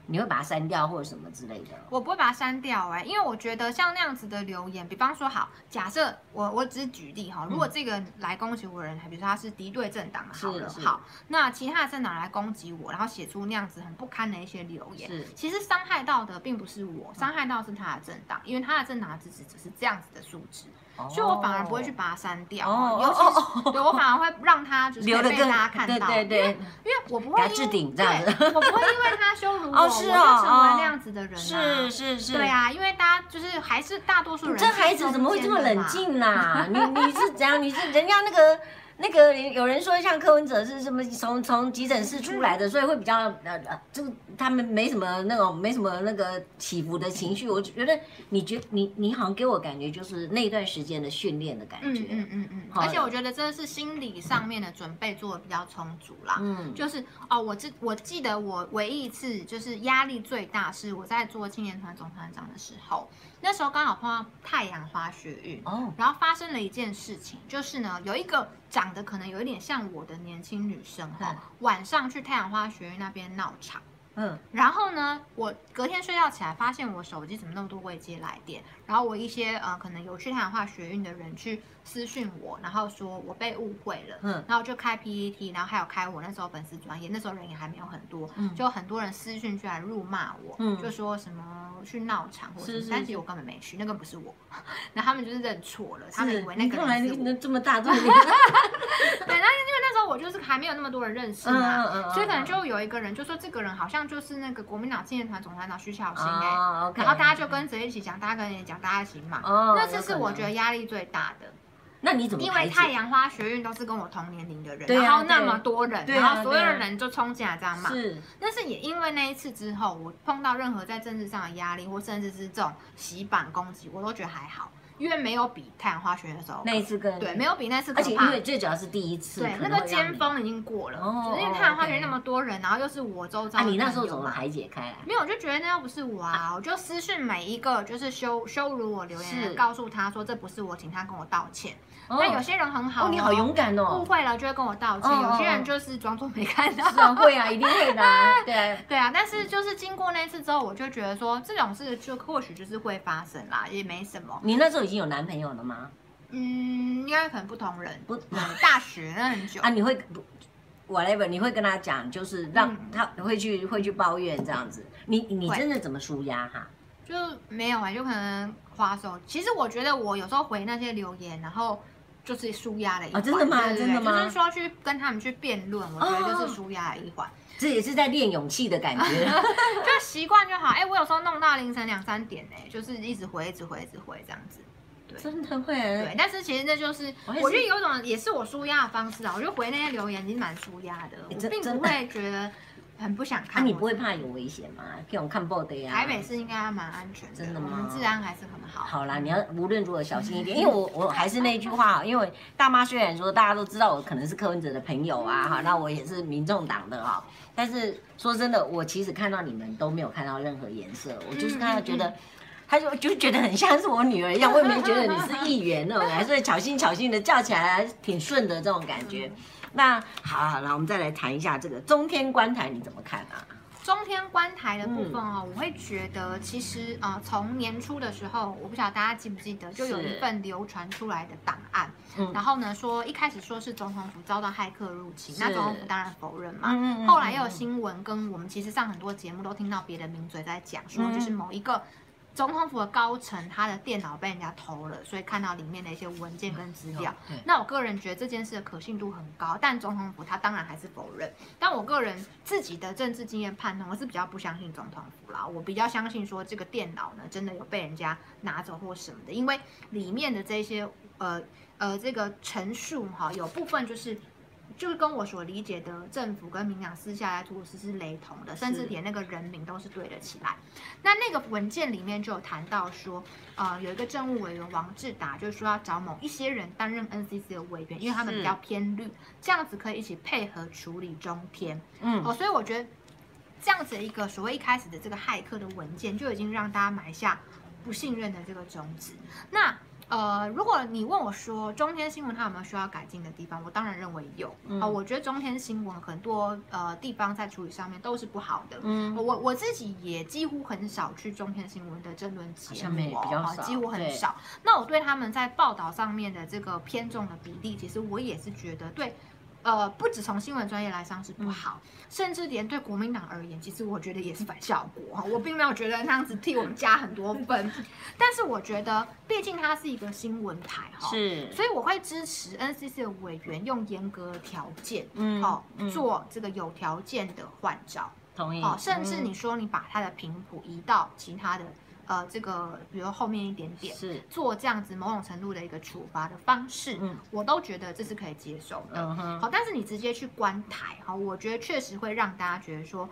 你会把它删掉或者什么之类的？我不会把它删掉哎、欸，因为我觉得像那样子的留言，比方说好，假设我我只是举例哈，如果这个来攻击我的人，比如说他是敌对政党好了，好，那其他的政党来攻击我，然后写出那样子很不堪的一些留言，是，其实伤害到的并不是我，伤害到是他的政党，因为他的政党的支持只是这样子的素质。所以，我反而不会去把它删掉，尤其是对我反而会让它就是被大家看到，对对。对，因为我不会因为这样子，我不会因为他羞辱我，我就成为那样子的人，是是是，对啊，因为大家就是还是大多数人，这孩子怎么会这么冷静呐？你你是怎样？你是人家那个那个有人说像柯文哲是什么从从急诊室出来的，所以会比较呃呃，就他们没什么那种没什么那个起伏的情绪。我觉得你觉你你好像给我感觉就是那段时间的训练的感觉，嗯嗯嗯嗯。而且我觉得真的是心理上面的准备做的比较充足啦。嗯，就是哦，我记我记得我唯一一次就是压力最大是我在做青年团总团长的时候，那时候刚好碰到太阳花学运哦，然后发生了一件事情，就是呢有一个。长得可能有一点像我的年轻女生哈，晚上去太阳花学运那边闹场，嗯，然后呢，我隔天睡觉起来，发现我手机怎么那么多未接来电，然后我一些呃可能有去太阳化学运的人去私讯我，然后说我被误会了，嗯，然后就开 PPT，然后还有开我那时候粉丝专业，那时候人也还没有很多，嗯，就很多人私讯居然辱骂我，嗯，就说什么去闹场或者什么，但其实我根本没去，那个不是我，(laughs) 那他们就是认错了，他们以为那个人是我，那这么大 (laughs) 对，对，然后因为那时候我就是还没有那么多人认识嘛，嗯嗯，所以可能就有一个人就说这个人好像就是那个国民党青年团总团长徐巧芯哎，然后大家就跟谁一起讲，大家跟谁讲，大家一起骂，那次是我觉得压力最大的。那你怎么？因为太阳花学运都是跟我同年龄的人，然后那么多人，然后所有的人就冲进来这样骂。是，但是也因为那一次之后，我碰到任何在政治上的压力，或甚至是这种洗版攻击，我都觉得还好，因为没有比太阳花学运的时候那一次更对，没有比那次可怕。而且因为最主要是第一次，对，那个尖峰已经过了。哦。因为太阳花学运那么多人，然后又是我周遭。啊，你那时候怎么排解开来？没有，我就觉得那又不是我啊，我就私讯每一个就是羞羞辱我留言，告诉他说这不是我，请他跟我道歉。那有些人很好，你好勇敢哦！误会了就会跟我道歉。有些人就是装作没看到。是啊，会啊，一定会的。(laughs) 对对啊，但是就是经过那次之后，我就觉得说这种事就或许就是会发生啦，也没什么。你那时候已经有男朋友了吗？嗯，应该可能不同人，不，大学那很久啊。你会，whatever，你会跟他讲，就是让他会去会去抱怨这样子。你你真的怎么舒压哈？就没有啊，就可能花手。其实我觉得我有时候回那些留言，然后。就是舒压的一环，真的吗？真的吗？就是说去跟他们去辩论，我觉得就是舒压的一环。这也是在练勇气的感觉，(laughs) 就习惯就好。哎，我有时候弄到凌晨两三点，哎，就是一直回，一直回，一直回这样子。对，真的会。对，但是其实那就是，我觉得有一种也是我舒压的方式啊。我就回那些留言，已经蛮舒压的，我并不会觉得。很不想看，你不会怕有危险吗？这种看报的呀。台北市应该还蛮安全的，真的吗？我们治安还是很好。好啦，你要无论如何小心一点，因为我我还是那句话，因为大妈虽然说大家都知道我可能是柯文哲的朋友啊，哈，那我也是民众党的啊，但是说真的，我其实看到你们都没有看到任何颜色，我就是看到觉得，他就就觉得很像是我女儿一样，我也没觉得你是议员那种，还是巧心巧心的叫起来还挺顺的这种感觉。那好，好了，我们再来谈一下这个中天观台，你怎么看啊？中天观台的部分哦，嗯、我会觉得其实呃，从年初的时候，我不晓得大家记不记得，就有一份流传出来的档案，嗯、然后呢说一开始说是总统府遭到骇客入侵，那总统府当然否认嘛，后来又有新闻跟我们其实上很多节目都听到别的名嘴在讲说，就是某一个。总统府的高层，他的电脑被人家偷了，所以看到里面的一些文件跟资料。那我个人觉得这件事的可信度很高，但总统府他当然还是否认。但我个人自己的政治经验判断，我是比较不相信总统府啦。我比较相信说这个电脑呢，真的有被人家拿走或什么的，因为里面的这些呃呃这个陈述哈，有部分就是。就是跟我所理解的政府跟民党私下来做事是雷同的，甚至连那个人名都是对得起来。那那个文件里面就有谈到说，呃，有一个政务委员王志达，就是说要找某一些人担任 NCC 的委员，因为他们比较偏绿，这样子可以一起配合处理中天。嗯，哦，所以我觉得这样子一个所谓一开始的这个骇客的文件，就已经让大家埋下不信任的这个种子。那。呃，如果你问我说中天新闻它有没有需要改进的地方，我当然认为有。嗯、呃，我觉得中天新闻很多呃地方在处理上面都是不好的。嗯，我我自己也几乎很少去中天新闻的争论节目，比较少，几乎很少。那我对他们在报道上面的这个偏重的比例，其实我也是觉得对。呃，不止从新闻专业来上是不好，嗯、甚至连对国民党而言，其实我觉得也是反效果哈。我并没有觉得那样子替我们加很多分，但是我觉得，毕竟它是一个新闻台哈，是，所以我会支持 NCC 的委员用严格的条件，嗯，好、嗯、做这个有条件的换照，同意，好，甚至你说你把它的频谱移到其他的。呃这个，比如后面一点点是做这样子某种程度的一个处罚的方式，嗯，我都觉得这是可以接受的。嗯，好，但是你直接去关台，好，我觉得确实会让大家觉得说，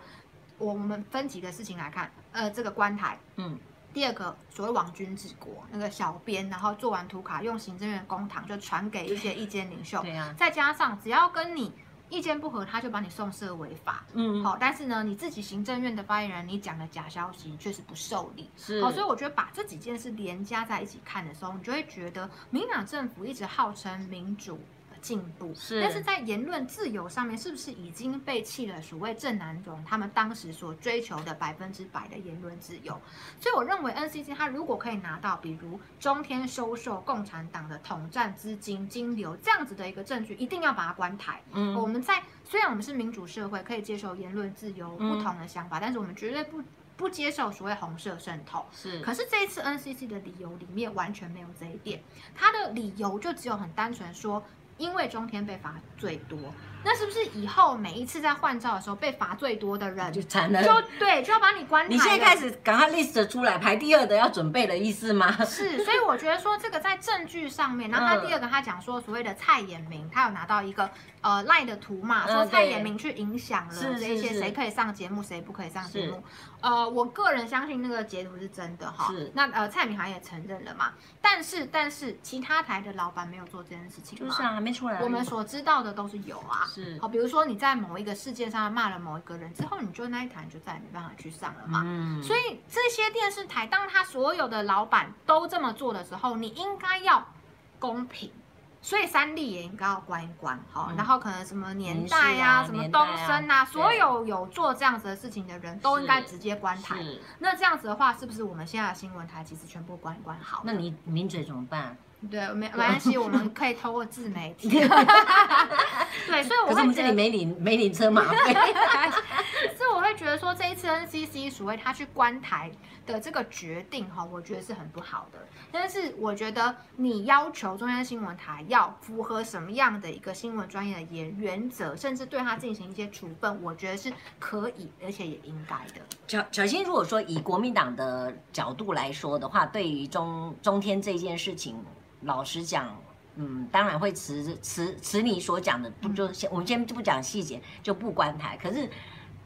我们分几个事情来看，呃，这个关台，嗯。第二个所谓网军治国，那个小编，然后做完图卡，用行政院公堂就传给一些意见领袖，对啊，再加上只要跟你意见不合，他就把你送社违法，嗯，好，但是呢，你自己行政院的发言人，你讲的假消息确实不受理，是，好，所以我觉得把这几件事连加在一起看的时候，你就会觉得民进党政府一直号称民主。进步是，但是在言论自由上面，是不是已经背弃了所谓正南榕他们当时所追求的百分之百的言论自由？所以我认为 NCC 他如果可以拿到，比如中天收受共产党的统战资金金流这样子的一个证据，一定要把它关台。嗯，我们在虽然我们是民主社会，可以接受言论自由不同的想法，嗯、但是我们绝对不不接受所谓红色渗透。是，可是这一次 NCC 的理由里面完全没有这一点，他的理由就只有很单纯说。因为中天被罚最多，那是不是以后每一次在换照的时候被罚最多的人就惨了？就对，就要把你关台。你现在开始赶快 list 出来，排第二的要准备的意思吗？是，所以我觉得说这个在证据上面，然后他第二个他讲说所谓的蔡衍明，他有拿到一个呃赖的图嘛，说蔡衍明去影响了这些谁可以上节目，谁不可以上节目。呃，我个人相信那个截图是真的哈。是。那呃，蔡明涵也承认了嘛。但是但是，其他台的老板没有做这件事情吗？就是啊，还没出来。我们所知道的都是有啊。是。好，比如说你在某一个事件上骂了某一个人之后，你就那一台你就再也没办法去上了嘛。嗯。所以这些电视台，当他所有的老板都这么做的时候，你应该要公平。所以三立也应该要关一关，好，然后可能什么年代啊，什么东升啊，所有有做这样子的事情的人都应该直接关台。那这样子的话，是不是我们现在的新闻台其实全部关一关好？那你名嘴怎么办？对，没没关系，我们可以透过自媒体。(laughs) (laughs) 对，所以我可是我们这里没领 (laughs) 没领车马费。(laughs) 所以我会觉得说，这一次 NCC 所谓他去关台的这个决定哈，我觉得是很不好的。但是我觉得你要求中央新闻台要符合什么样的一个新闻专业的原原则，甚至对他进行一些处分，我觉得是可以，而且也应该的。巧巧芯，如果说以国民党的角度来说的话，对于中中天这件事情。老实讲，嗯，当然会持持持你所讲的，不就先我们先不讲细节，就不关台。可是，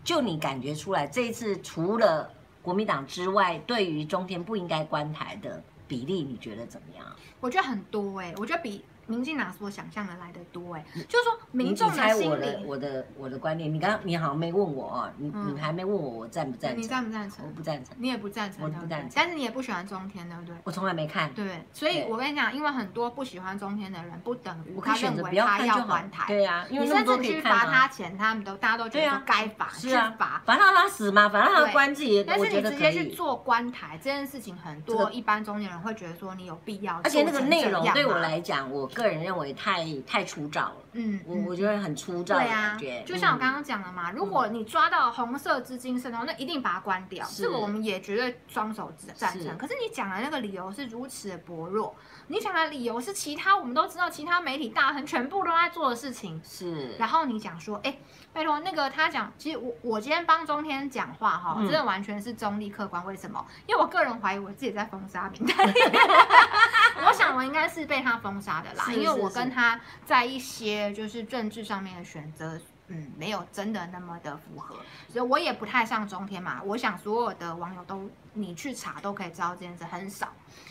就你感觉出来，这一次除了国民党之外，对于中天不应该关台的比例，你觉得怎么样？我觉得很多哎、欸，我觉得比。民进党所想象的来的多哎，就是说民众的心理。我的我的观念，你刚刚你好像没问我啊，你你还没问我，我赞不赞成？你赞不赞成？我不赞成。你也不赞成？我不赞成。但是你也不喜欢中天，对不对？我从来没看。对，所以我跟你讲，因为很多不喜欢中天的人，不等于他认为他要关台。对呀，你甚至去罚他钱，他们都大家都觉得该罚，是啊，罚，罚到他死嘛，罚到他关自己。但是你直接去做关台这件事情，很多一般中年人会觉得说你有必要。而且那个内容对我来讲，我个人认为太。太粗糙了，嗯，我我觉得很粗糙。对啊，就像我刚刚讲的嘛，如果你抓到红色资金渗透，那一定把它关掉。这个我们也绝对双手赞成。可是你讲的那个理由是如此的薄弱，你讲的理由是其他我们都知道，其他媒体大亨全部都在做的事情。是，然后你讲说，哎，拜托那个他讲，其实我我今天帮中天讲话哈，真的完全是中立客观。为什么？因为我个人怀疑我自己在封杀名单。(laughs) 我想我应该是被他封杀的啦，因为我跟他。在一些就是政治上面的选择，嗯，没有真的那么的符合，所以我也不太上中天嘛。我想所有的网友都。你去查都可以知道这件事很少。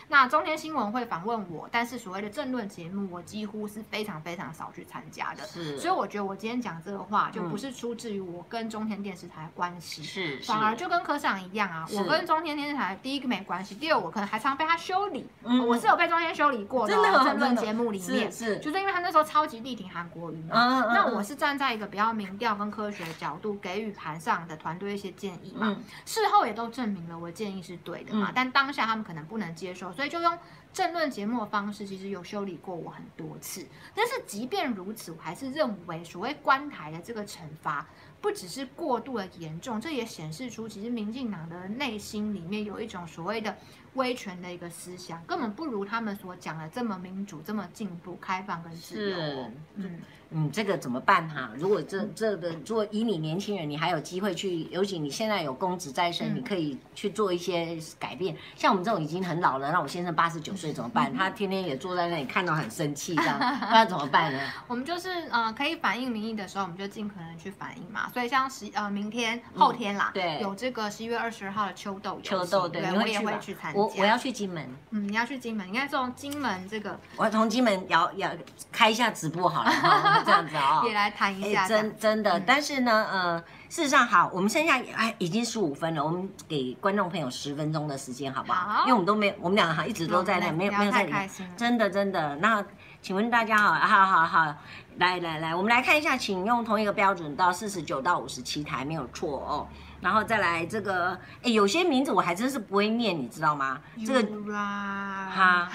那中天新闻会访问我，但是所谓的政论节目，我几乎是非常非常少去参加的。是，所以我觉得我今天讲这个话，就不是出自于我跟中天电视台的关系，是，反而就跟科长一样啊。我跟中天电视台第一个没关系，第二我可能还常被他修理。嗯，我是有被中天修理过的。政论节目里面是，就是因为他那时候超级力挺韩国瑜嘛。嗯嗯。那我是站在一个比较民调跟科学的角度，给予盘上的团队一些建议嘛。事后也都证明了我建议。是对的嘛？嗯、但当下他们可能不能接受，所以就用政论节目的方式，其实有修理过我很多次。但是即便如此，我还是认为所谓关台的这个惩罚，不只是过度的严重，这也显示出其实民进党的内心里面有一种所谓的威权的一个思想，根本不如他们所讲的这么民主、这么进步、开放跟自由。是，嗯。嗯，这个怎么办哈？如果这这个，如果以你年轻人，你还有机会去，尤其你现在有公职在身，嗯、你可以去做一些改变。像我们这种已经很老了，那我先生八十九岁怎么办？他天天也坐在那里，看到很生气，这样 (laughs) 那怎么办呢？我们就是呃，可以反映民意的时候，我们就尽可能去反映嘛。所以像十呃明天后天啦，嗯、对，有这个十一月二十二号的秋豆，秋豆对，对我也会去参加。我我要去金门，嗯，你要去金门，应该从金门这个，我要从金门要要开一下直播好了。(laughs) (laughs) 这样子哦，(laughs) 也来谈一下，真真的，但是呢，呃，事实上好，我们剩下哎已经十五分了，我们给观众朋友十分钟的时间，好不好？因为我们都没有，我们两个哈一直都在那，没有没有在里面，真的真的。那请问大家好，好好好，来来来，我们来看一下，请用同一个标准到四十九到五十七台没有错哦，然后再来这个，哎，有些名字我还真是不会念，你知道吗？这个哈。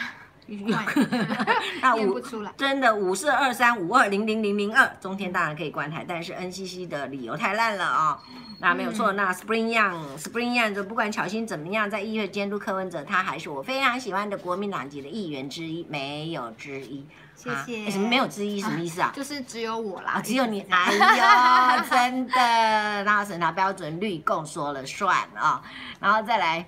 (laughs) 那五真的五四二三五二零零零零二，中天当然可以关台，但是 NCC 的理由太烂了啊、哦。那没有错，那 Spring Young Spring Young 就不管巧心怎么样，在议会监督柯文哲，他还是我非常喜欢的国民党籍的议员之一，没有之一。谢谢。啊、什么没有之一？什么意思啊？就是只有我啦，啊、只有你。哎呦，真的，那审查标准绿共说了算啊、哦，然后再来。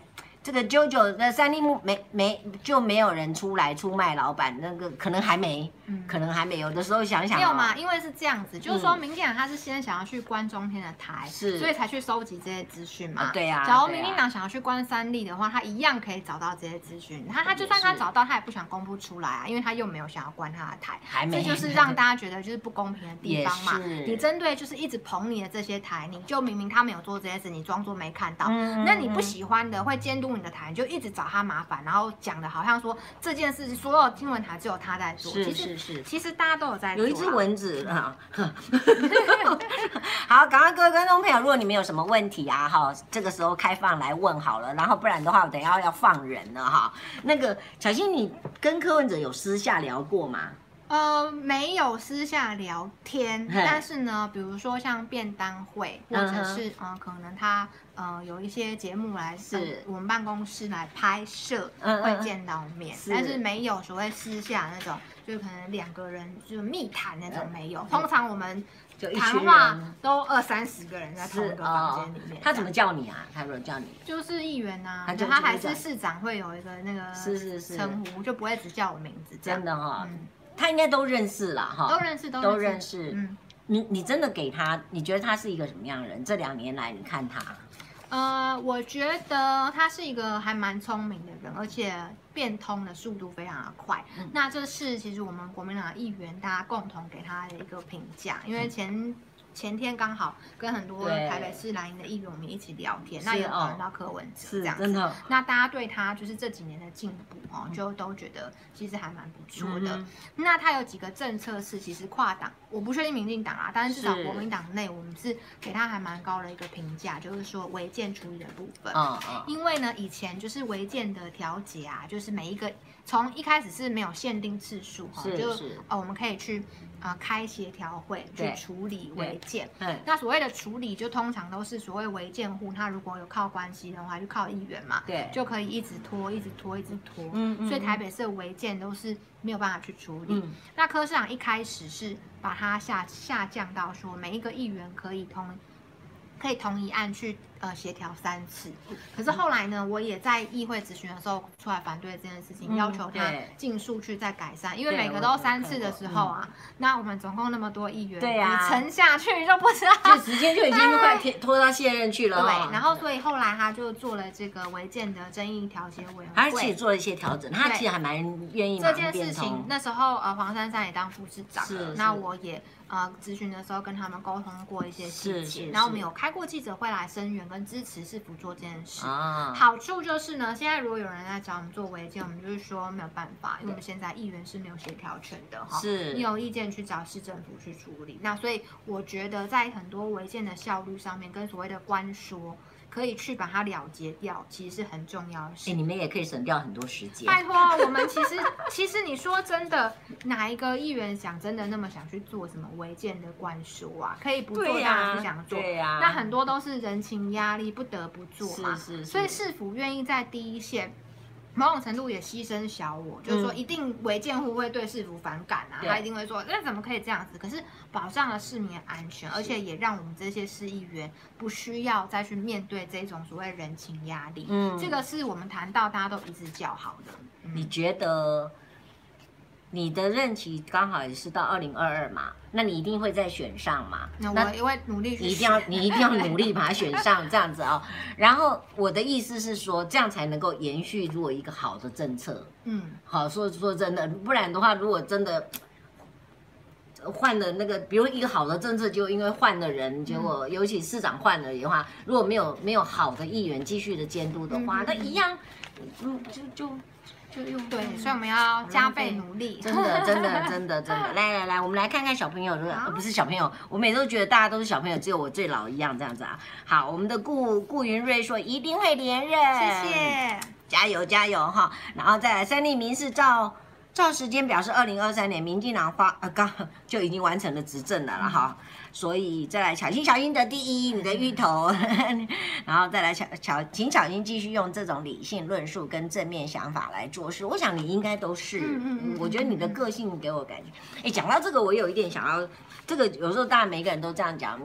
这个 JoJo 的三立木没没就没有人出来出卖老板，那个可能还没，嗯、可能还没有的时候想想、哦、没有嘛，因为是这样子，就是说民进党他是先想要去关中天的台，是，所以才去收集这些资讯嘛。对呀。假如民进党想要去关三立的话，他一样可以找到这些资讯。他他就算他找到，他也不想公布出来啊，因为他又没有想要关他的台，还没。这就是让大家觉得就是不公平的地方嘛。你针对就是一直捧你的这些台，你就明明他没有做这些事，你装作没看到。嗯。那你不喜欢的会监督你的台，你就一直。找他麻烦，然后讲的好像说这件事所有新闻台只有他在做，是是是，其实大家都有在做。有一只蚊子啊，(laughs) 好，赶快各位观众朋友，如果你们有什么问题啊，哈，这个时候开放来问好了，然后不然的话，我等一下要放人了哈。那个小新，你跟柯文哲有私下聊过吗？呃，没有私下聊天，但是呢，比如说像便当会，或者是呃，可能他呃有一些节目来是我们办公室来拍摄，会见到面，但是没有所谓私下那种，就可能两个人就密谈那种没有。通常我们就谈话都二三十个人在同一个房间里面。他怎么叫你啊？他如果叫你，就是议员啊，他还是市长，会有一个那个是是是称呼，就不会只叫我名字。真的哈。他应该都认识了哈，都认识，都认识。都认识嗯，你你真的给他，你觉得他是一个什么样的人？这两年来，你看他，呃，我觉得他是一个还蛮聪明的人，而且变通的速度非常的快。嗯、那这是其实我们国民党议员大家共同给他的一个评价，因为前。嗯前天刚好跟很多台北市蓝营的议员们一起聊天，那有谈到柯文哲这样子，那大家对他就是这几年的进步哦，就都觉得其实还蛮不错的。那他有几个政策是其实跨党，我不确定民进党啊，但是至少国民党内我们是给他还蛮高的一个评价，就是说违建处理的部分。因为呢以前就是违建的调解啊，就是每一个从一开始是没有限定次数哈，就是。哦我们可以去。啊、呃，开协调会去处理违建。对，那所谓的处理，就通常都是所谓违建户，他如果有靠关系的话，就靠议员嘛，对，就可以一直拖，一直拖，一直拖。嗯嗯。所以台北市的违建都是没有办法去处理。嗯、那柯市长一开始是把它下下降到说，每一个议员可以通。可以同一案去呃协调三次，可是后来呢，我也在议会咨询的时候出来反对这件事情，要求他尽速去再改善，因为每个都三次的时候啊，那我们总共那么多议员，对呀，沉下去就不知道，(laughs) 这时间就已经快拖到卸任去了。(laughs) 对，然后所以后来他就做了这个违建的争议调解委员会，他其实做了一些调整，他其实还蛮愿意。这件事情那时候呃黄珊珊也当副市长，是，那我也。呃，咨询的时候跟他们沟通过一些细节，然后我们有开过记者会来声援跟支持市府做这件事。啊，好处就是呢，现在如果有人来找我们做违建，我们就是说没有办法，因为我们现在议员是没有协调权的哈。是，你有意见去找市政府去处理。那所以我觉得在很多违建的效率上面，跟所谓的官说。可以去把它了结掉，其实是很重要的事。哎，你们也可以省掉很多时间。拜托，我们其实其实你说真的，哪一个议员想真的那么想去做什么违建的灌输啊？可以不做，当然不想做。对呀。那很多都是人情压力，不得不做嘛。是是是。所以市府愿意在第一线。某种程度也牺牲小我，就是说一定违建户会对市府反感啊，他一定会说那怎么可以这样子？可是保障了市民的安全，而且也让我们这些市议员不需要再去面对这种所谓人情压力。嗯，这个是我们谈到大家都一直叫好的。你觉得？你的任期刚好也是到二零二二嘛，那你一定会再选上嘛？那我也会努力，你一定要你一定要努力把它选上，(laughs) 这样子哦。然后我的意思是说，这样才能够延续如果一个好的政策。嗯，好，说说真的，不然的话，如果真的换了那个，比如一个好的政策，就因为换了人，结果尤其市长换了的话，如果没有没有好的议员继续的监督的话，那一样，嗯，就就。对，所以我们要加倍努力。(laughs) 真的，真的，真的，真的。(laughs) 来来来，我们来看看小朋友，不是小朋友，我每次都觉得大家都是小朋友，只有我最老一样这样子啊。好，我们的顾顾云瑞说一定会连任，谢谢，加油加油哈。然后再来，三立民视照照时间表示，二零二三年民进党发呃刚就已经完成了执政了了哈。所以再来巧心小英得第一，你的芋头，(laughs) 然后再来巧巧，请巧心继续用这种理性论述跟正面想法来做事。我想你应该都是，我觉得你的个性给我感觉。哎，讲到这个，我有一点想要，这个有时候当然每个人都这样讲，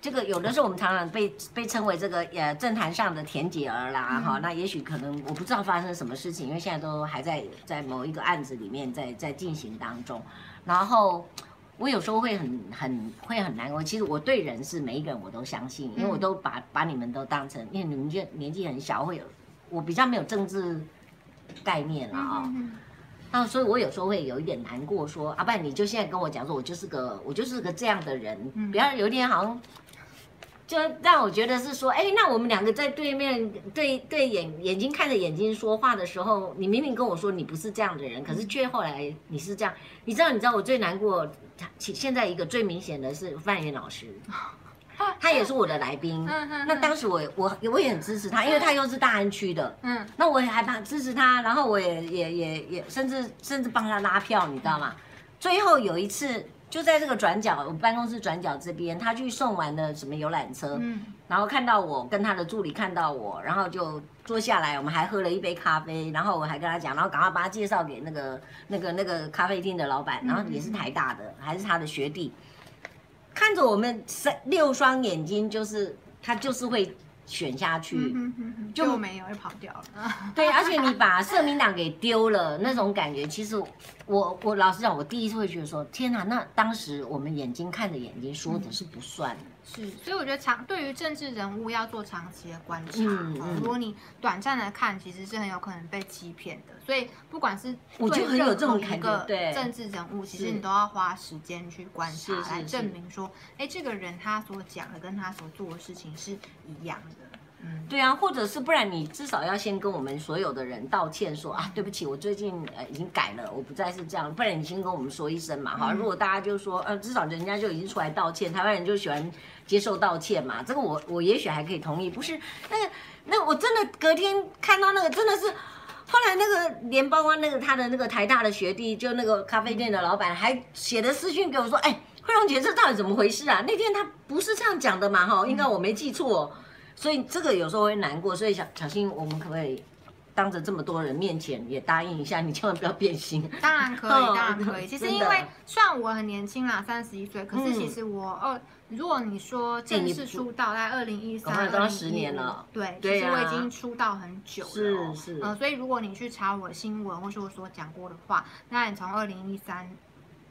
这个有的时候我们常常被被称为这个呃政坛上的田姐儿啦哈，那也许可能我不知道发生什么事情，因为现在都还在在某一个案子里面在在进行当中，然后。我有时候会很很会很难过。其实我对人是每一个人我都相信，因为我都把把你们都当成，因为你们就年纪很小，会有我比较没有政治概念了啊。那所以我有时候会有一点难过，说阿爸，你就现在跟我讲说，我就是个我就是个这样的人，不要有点好像。就让我觉得是说，哎，那我们两个在对面对对眼眼睛看着眼睛说话的时候，你明明跟我说你不是这样的人，可是却后来你是这样。你知道，你知道我最难过，现在一个最明显的是范云老师，他也是我的来宾。那当时我我我也很支持他，因为他又是大安区的。嗯。那我也害怕支持他，然后我也也也也甚至甚至帮他拉票，你知道吗？最后有一次。就在这个转角，我们办公室转角这边，他去送完了什么游览车，嗯，然后看到我跟他的助理看到我，然后就坐下来，我们还喝了一杯咖啡，然后我还跟他讲，然后赶快把他介绍给那个那个那个咖啡厅的老板，然后也是台大的，还是他的学弟，看着我们三六双眼睛，就是他就是会。选下去就没有，会跑掉了。(laughs) (laughs) 对，而且你把社民党给丢了，那种感觉，其实我我老实讲，我第一次会觉得说，天哪，那当时我们眼睛看着眼睛说的是不算的。是，所以我觉得长对于政治人物要做长期的观察。嗯嗯。如果你短暂的看，其实是很有可能被欺骗的。所以不管是我就很有这种一个政治人物，其实你都要花时间去观察，来证明说，哎，这个人他所讲的跟他所做的事情是一样的。嗯，对啊，或者是不然，你至少要先跟我们所有的人道歉说，说啊，对不起，我最近呃已经改了，我不再是这样。不然你先跟我们说一声嘛，哈。如果大家就说，呃，至少人家就已经出来道歉，台湾人就喜欢接受道歉嘛。这个我我也许还可以同意。不是那个那我真的隔天看到那个真的是，后来那个连包括那个他的那个台大的学弟，就那个咖啡店的老板还写的私讯给我说，哎，惠荣姐，这到底怎么回事啊？那天他不是这样讲的嘛，哈，应该我没记错。所以这个有时候会难过，所以小小心，我们可不可以当着这么多人面前也答应一下，你千万不要变心。(laughs) 当然可以，当然可以。其实因为虽然我很年轻啦，三十一岁，可是其实我二，如果你说正式出道在二零一三，都要十年了。对，其实我已经出道很久了。是是。呃，所以如果你去查我的新闻，或是我所讲过的话，那你从二零一三。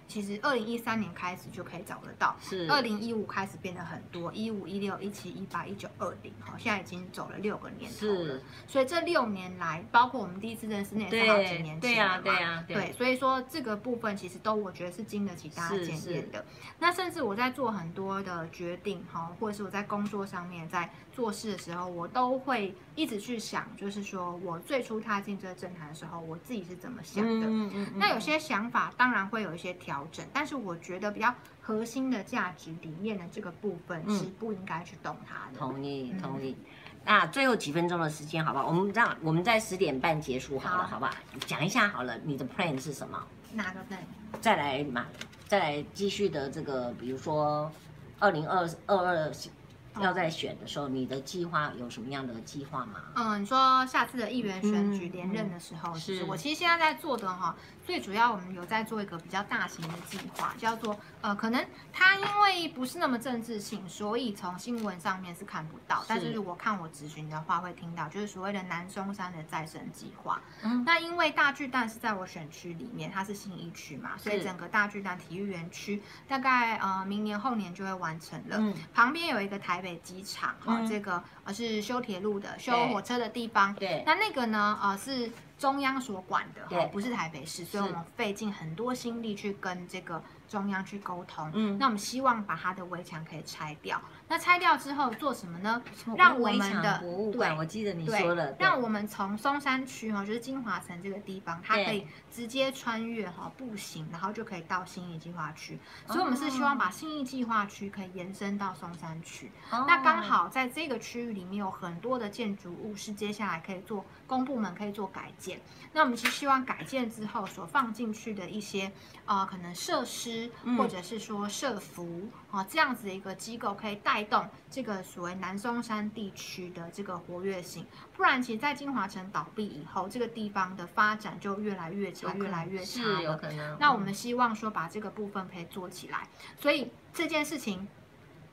其实二零一三年开始就可以找得到，是二零一五开始变得很多，一五一六一七一八一九二零，好，现在已经走了六个年头了。所以这六年来，包括我们第一次认识那也是好几年前了嘛。对呀，对呀，对。所以说这个部分其实都我觉得是经得起大家检验的。那甚至我在做很多的决定，哈，或者是我在工作上面在做事的时候，我都会一直去想，就是说我最初踏进这个政坛的时候，我自己是怎么想的。嗯嗯。那有些想法当然会有一些调。调整，但是我觉得比较核心的价值理念的这个部分是不应该去动它的。同意，同意。那最后几分钟的时间，好不好？我们这样，我们在十点半结束好了，好不好？讲一下好了，你的 plan 是什么？哪个 plan？再来嘛，再来继续的这个，比如说二零二二二要在选的时候，你的计划有什么样的计划吗？嗯，你说下次的议员选举连任的时候，嗯嗯、是我其实现在在做的哈，最主要我们有在做一个比较大型的计划，叫做呃，可能它因为不是那么政治性，所以从新闻上面是看不到，是但是如果看我咨询的话，会听到就是所谓的南松山的再生计划。嗯，那因为大巨蛋是在我选区里面，它是新一区嘛，所以整个大巨蛋体育园区大概呃明年后年就会完成了。嗯，旁边有一个台北机场，哈、嗯，这个呃是修铁路的、修火车的地方。对，那那个呢，呃是中央所管的，哈，不是台北市，所以我们费尽很多心力去跟这个。中央去沟通，嗯，那我们希望把它的围墙可以拆掉。那拆掉之后做什么呢？让我们的博物馆，我记得你说了，让我们从松山区哈，就是金华城这个地方，它可以直接穿越哈，步行，然后就可以到新义计划区。所以，我们是希望把新义计划区可以延伸到松山区。那刚好在这个区域里面有很多的建筑物是接下来可以做公部门可以做改建。那我们是希望改建之后所放进去的一些呃可能设施。或者是说社福啊，这样子的一个机构可以带动这个所谓南松山地区的这个活跃性，不然其实，在金华城倒闭以后，这个地方的发展就越来越差，越来越差了。有可能。那我们希望说把这个部分可以做起来，所以这件事情，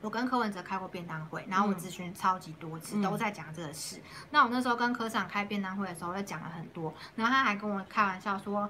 我跟柯文哲开过便当会，然后我咨询超级多次，都在讲这个事。那我那时候跟科长开便当会的时候，就讲了很多，然后他还跟我开玩笑说。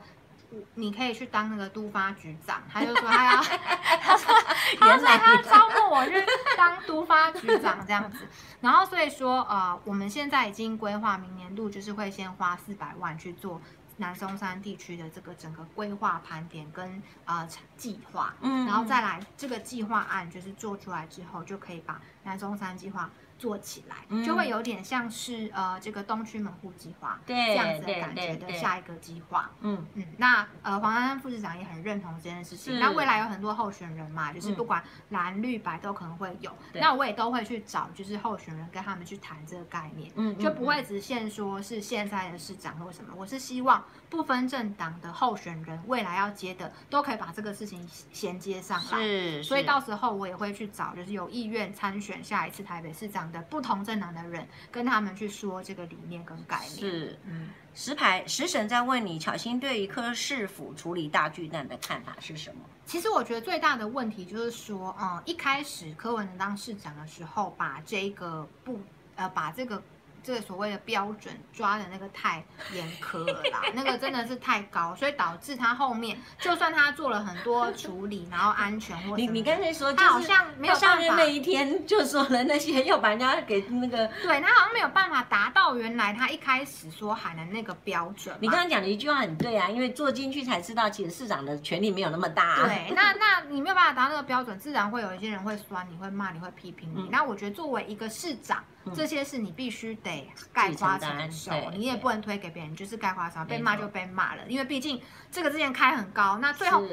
你可以去当那个都发局长，他就说他要，(laughs) 他说他说他招募我去当都发局长这样子，然后所以说呃，我们现在已经规划明年度就是会先花四百万去做南松山地区的这个整个规划盘点跟呃计划，嗯，然后再来这个计划案就是做出来之后，就可以把南松山计划。做起来就会有点像是呃这个东区门户计划这样子的感觉的下一个计划。嗯嗯，那呃黄珊珊副市长也很认同这件事情。那未来有很多候选人嘛，就是不管蓝绿白都可能会有。那我也都会去找就是候选人跟他们去谈这个概念。嗯，就不会只限说是现在的市长或什么。我是希望不分政党的候选人未来要接的都可以把这个事情衔接上来。是，所以到时候我也会去找就是有意愿参选下一次台北市长的不同政党的人跟他们去说这个理念跟概念。是，嗯，石牌石神在问你，巧心对于柯市府处理大巨蛋的看法是什么？其实我觉得最大的问题就是说，嗯，一开始柯文哲当市长的时候，把这个不，呃，把这个。这个所谓的标准抓的那个太严苛了啦，那个真的是太高，所以导致他后面就算他做了很多处理，然后安全或你你刚才说，他好像没有办法上任那一天就说了那些，又把人家给那个，对他好像没有办法达到原来他一开始说喊的那个标准。你刚刚讲的一句话很对啊，因为做进去才知道，其实市长的权力没有那么大啊。对，(laughs) 那那你没有办法达到那个标准，自然会有一些人会酸你，会骂你，会批评你。嗯、那我觉得作为一个市长。这些是你必须得概括承受，你也不能推给别人，就是概括承受，被骂就被骂了，因为毕竟这个之前开很高，那最后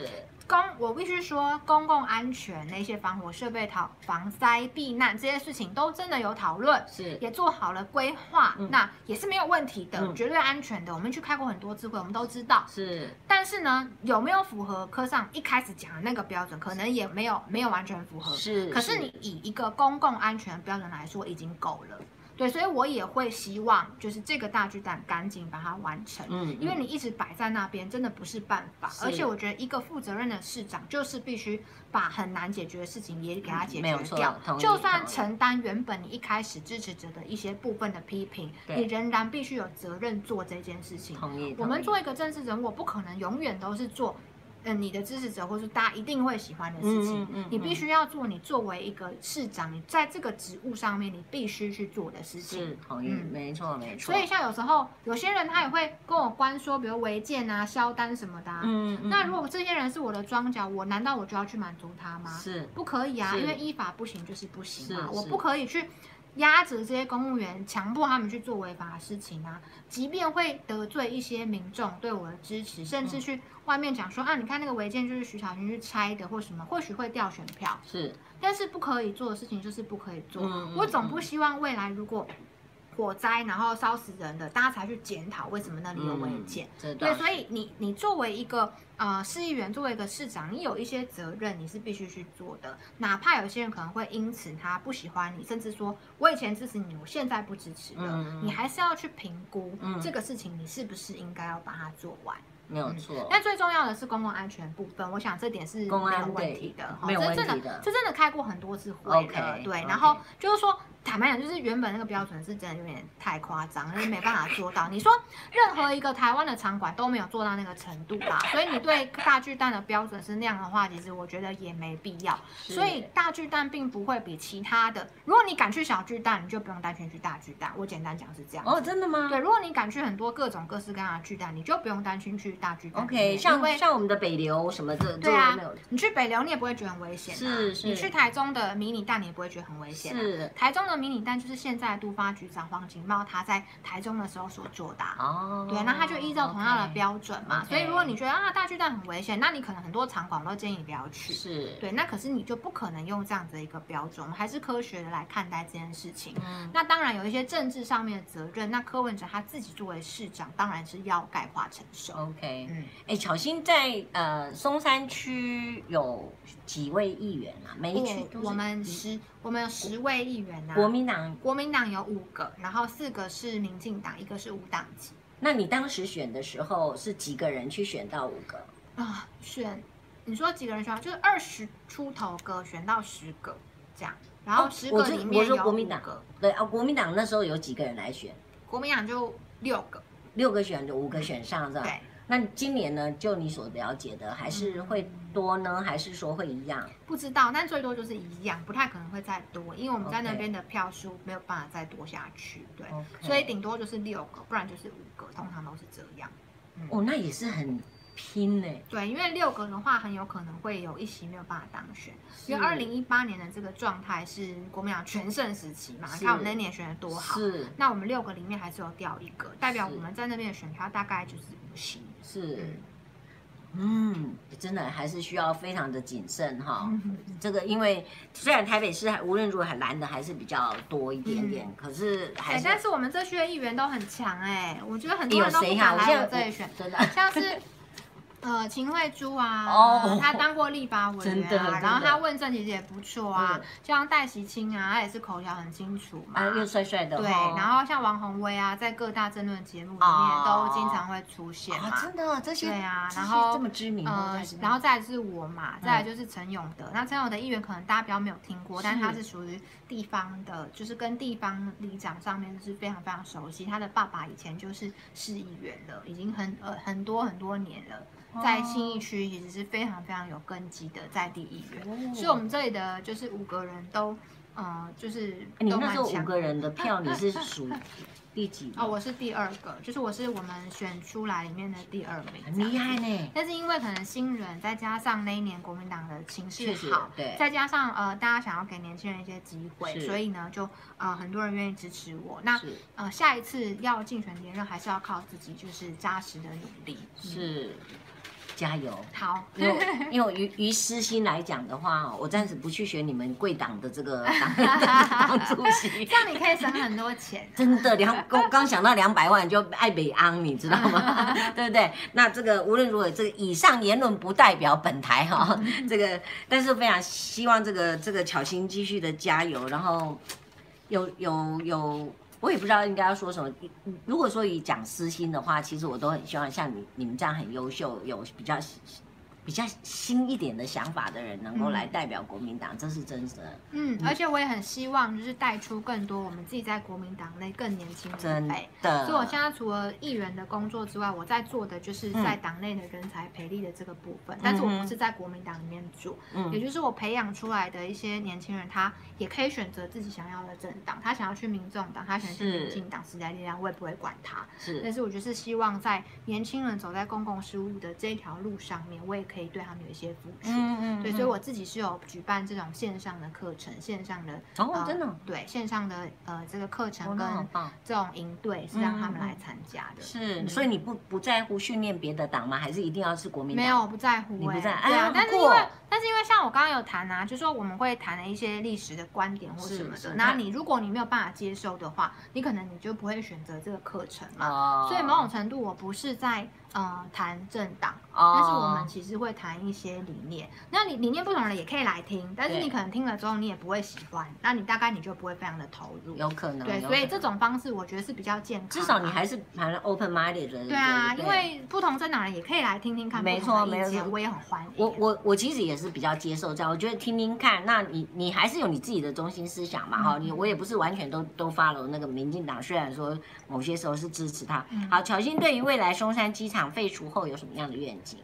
公我必须说公共安全那些防火设备、讨防灾避难这些事情都真的有讨论，是也做好了规划，那也是没有问题的，绝对安全的。我们去开过很多次会，我们都知道是。但是呢，有没有符合科上一开始讲的那个标准，可能也没有没有完全符合。是，可是你以一个公共安全标准来说，已经够了。对，所以我也会希望，就是这个大巨蛋赶紧把它完成。嗯，因为你一直摆在那边，真的不是办法。而且我觉得一个负责任的市长，就是必须把很难解决的事情也给他解决掉。嗯、就算承担原本你一开始支持者的一些部分的批评，你仍然必须有责任做这件事情。我们做一个政治人物，我不可能永远都是做。嗯，你的支持者或是大家一定会喜欢的事情，嗯嗯嗯、你必须要做。你作为一个市长，你在这个职务上面，你必须去做的事情。是，同意，嗯、没错，没错。所以像有时候有些人他也会跟我关说，比如违建啊、销单什么的、啊。嗯，嗯那如果这些人是我的庄脚，我难道我就要去满足他吗？是，不可以啊，因为依法不行就是不行嘛，我不可以去。压着这些公务员，强迫他们去做违法的事情啊！即便会得罪一些民众对我的支持，甚至去外面讲说啊，你看那个违建就是徐小军去拆的，或什么，或许会掉选票。是，但是不可以做的事情就是不可以做。嗯、我总不希望未来如果。火灾，然后烧死人的，大家才去检讨为什么那里有违建。嗯、对，所以你你作为一个呃市议员，作为一个市长，你有一些责任，你是必须去做的。哪怕有些人可能会因此他不喜欢你，甚至说我以前支持你，我现在不支持了，嗯、你还是要去评估这个事情，你是不是应该要把它做完。没有错，但最重要的是公共安全部分，我想这点是没有问题的，没有问题的，这真的开过很多次会了，对，然后就是说。坦白讲，就是原本那个标准是真的有点太夸张，就是没办法做到。你说任何一个台湾的场馆都没有做到那个程度啦，所以你对大巨蛋的标准是那样的话，其实我觉得也没必要。所以大巨蛋并不会比其他的，如果你敢去小巨蛋，你就不用担心去大巨蛋。我简单讲是这样。哦，真的吗？对，如果你敢去很多各种各式各样的巨蛋，你就不用担心去大巨蛋。OK，像像我们的北流什么的，对啊，你去北流你也不会觉得很危险。是是。你去台中的迷你蛋，你也不会觉得很危险。是。台中的迷你蛋就是现。现在都发局长黄锦茂他在台中的时候所做的哦，对，那他就依照同样的标准嘛。Okay, 所以如果你觉得啊大巨蛋很危险，那你可能很多场馆都建议你不要去。是，对，那可是你就不可能用这样子的一个标准，我们还是科学的来看待这件事情。嗯，那当然有一些政治上面的责任，那柯文哲他自己作为市长，当然是要概括承受。OK，嗯，哎，巧心在呃松山区有几位议员啊？每一区我们十，我们有十位议员啊。国民党国。民党有五个，然后四个是民进党，一个是无党籍。那你当时选的时候是几个人去选到五个啊？选，你说几个人选？就是二十出头个选到十个这样，然后十个里面有国民党，对啊，国民党那时候有几个人来选？国民党就六个，六个选就五个选上，是吧？对。那今年呢？就你所了解的，还是会多呢？嗯、还是说会一样？不知道，但最多就是一样，不太可能会再多，因为我们在那边的票数没有办法再多下去，对，Okay. 所以顶多就是六个，不然就是五个，通常都是这样。嗯、哦，那也是很。拼呢？对，因为六个的话，很有可能会有一席没有办法当选。因为二零一八年的这个状态是国民党全盛时期嘛，你看我们那年选的多好。是。那我们六个里面还是有掉一个，代表我们在那边的选票大概就是五席。是。嗯，真的还是需要非常的谨慎哈。这个因为虽然台北市无论如何蓝的还是比较多一点点，可是还是。但是我们这区的议员都很强哎，我觉得很多人都不敢来我这里选，真的像是。呃，秦惠珠啊，哦，他当过立法委员啊，(laughs) 然后他问政其实也不错啊，像戴锡清啊，他也是口条很清楚嘛，又帅帅的，对，然后像王宏威啊，在各大政论节目里面都经常会出现嘛，真的这些对啊，然后这么知名，呃，然后再来是我嘛，再来就是陈永德，那陈永德议员可能大家比较没有听过，但是。他是属于地方的，就是跟地方里长上面是非常非常熟悉，他的爸爸以前就是市议员了，已经很呃很多很多年了。在新义区其实是非常非常有根基的在地议员，所以我们这里的就是五个人都，呃，就是。你那时候五个人的票，你是 (laughs) 属第几？哦，我是第二个，就是我是我们选出来里面的第二名。很厉害呢。但是因为可能新人，再加上那一年国民党的情势好，对，再加上呃大家想要给年轻人一些机会，所以呢就呃很多人愿意支持我。那呃下一次要竞选连任，还是要靠自己，就是扎实的努力。是。加油！好，因为因为于于私心来讲的话，我暂时不去选你们贵党的这个党 (laughs) 党主席，这样你可以省很多钱。真的，两刚刚想到两百万就爱北安，你知道吗？(laughs) 对不对？那这个无论如何，这个以上言论不代表本台哈。这个，但是非常希望这个这个巧心继续的加油，然后有有有。我也不知道应该要说什么。如果说以讲私心的话，其实我都很希望像你你们这样很优秀，有比较。比较新一点的想法的人能够来代表国民党，嗯、这是真的。嗯，而且我也很希望就是带出更多我们自己在国民党内更年轻的人。的。所以我现在除了议员的工作之外，我在做的就是在党内的人才培力的这个部分。嗯、但是我不是在国民党里面做，嗯、也就是我培养出来的一些年轻人，他也可以选择自己想要的政党。他想要去民众党，他想去民进党、时代力量，我也不会管他。是。但是我就是希望在年轻人走在公共事务的这条路上面，我也可以。可以对他们有一些付出。嗯嗯。对，所以我自己是有举办这种线上的课程，线上的哦，真的对线上的呃这个课程跟这种营队是让他们来参加的。是，所以你不不在乎训练别的党吗？还是一定要是国民党？没有，不在乎。你不在？对啊，但是因为但是因为像我刚刚有谈啊，就是说我们会谈了一些历史的观点或什么的。那你如果你没有办法接受的话，你可能你就不会选择这个课程嘛。所以某种程度，我不是在。呃，谈政党，但是我们其实会谈一些理念。那你理念不同的人也可以来听，但是你可能听了之后你也不会喜欢，那你大概你就不会非常的投入。有可能。对，所以这种方式我觉得是比较健康。至少你还是蛮 open minded 的。对啊，因为不同政党人也可以来听听看。没错，没错，我也很欢迎。我我我其实也是比较接受这样，我觉得听听看，那你你还是有你自己的中心思想嘛哈。你我也不是完全都都 follow 那个民进党，虽然说某些时候是支持他。好，巧芯对于未来松山机场废除后有。什么样的愿景？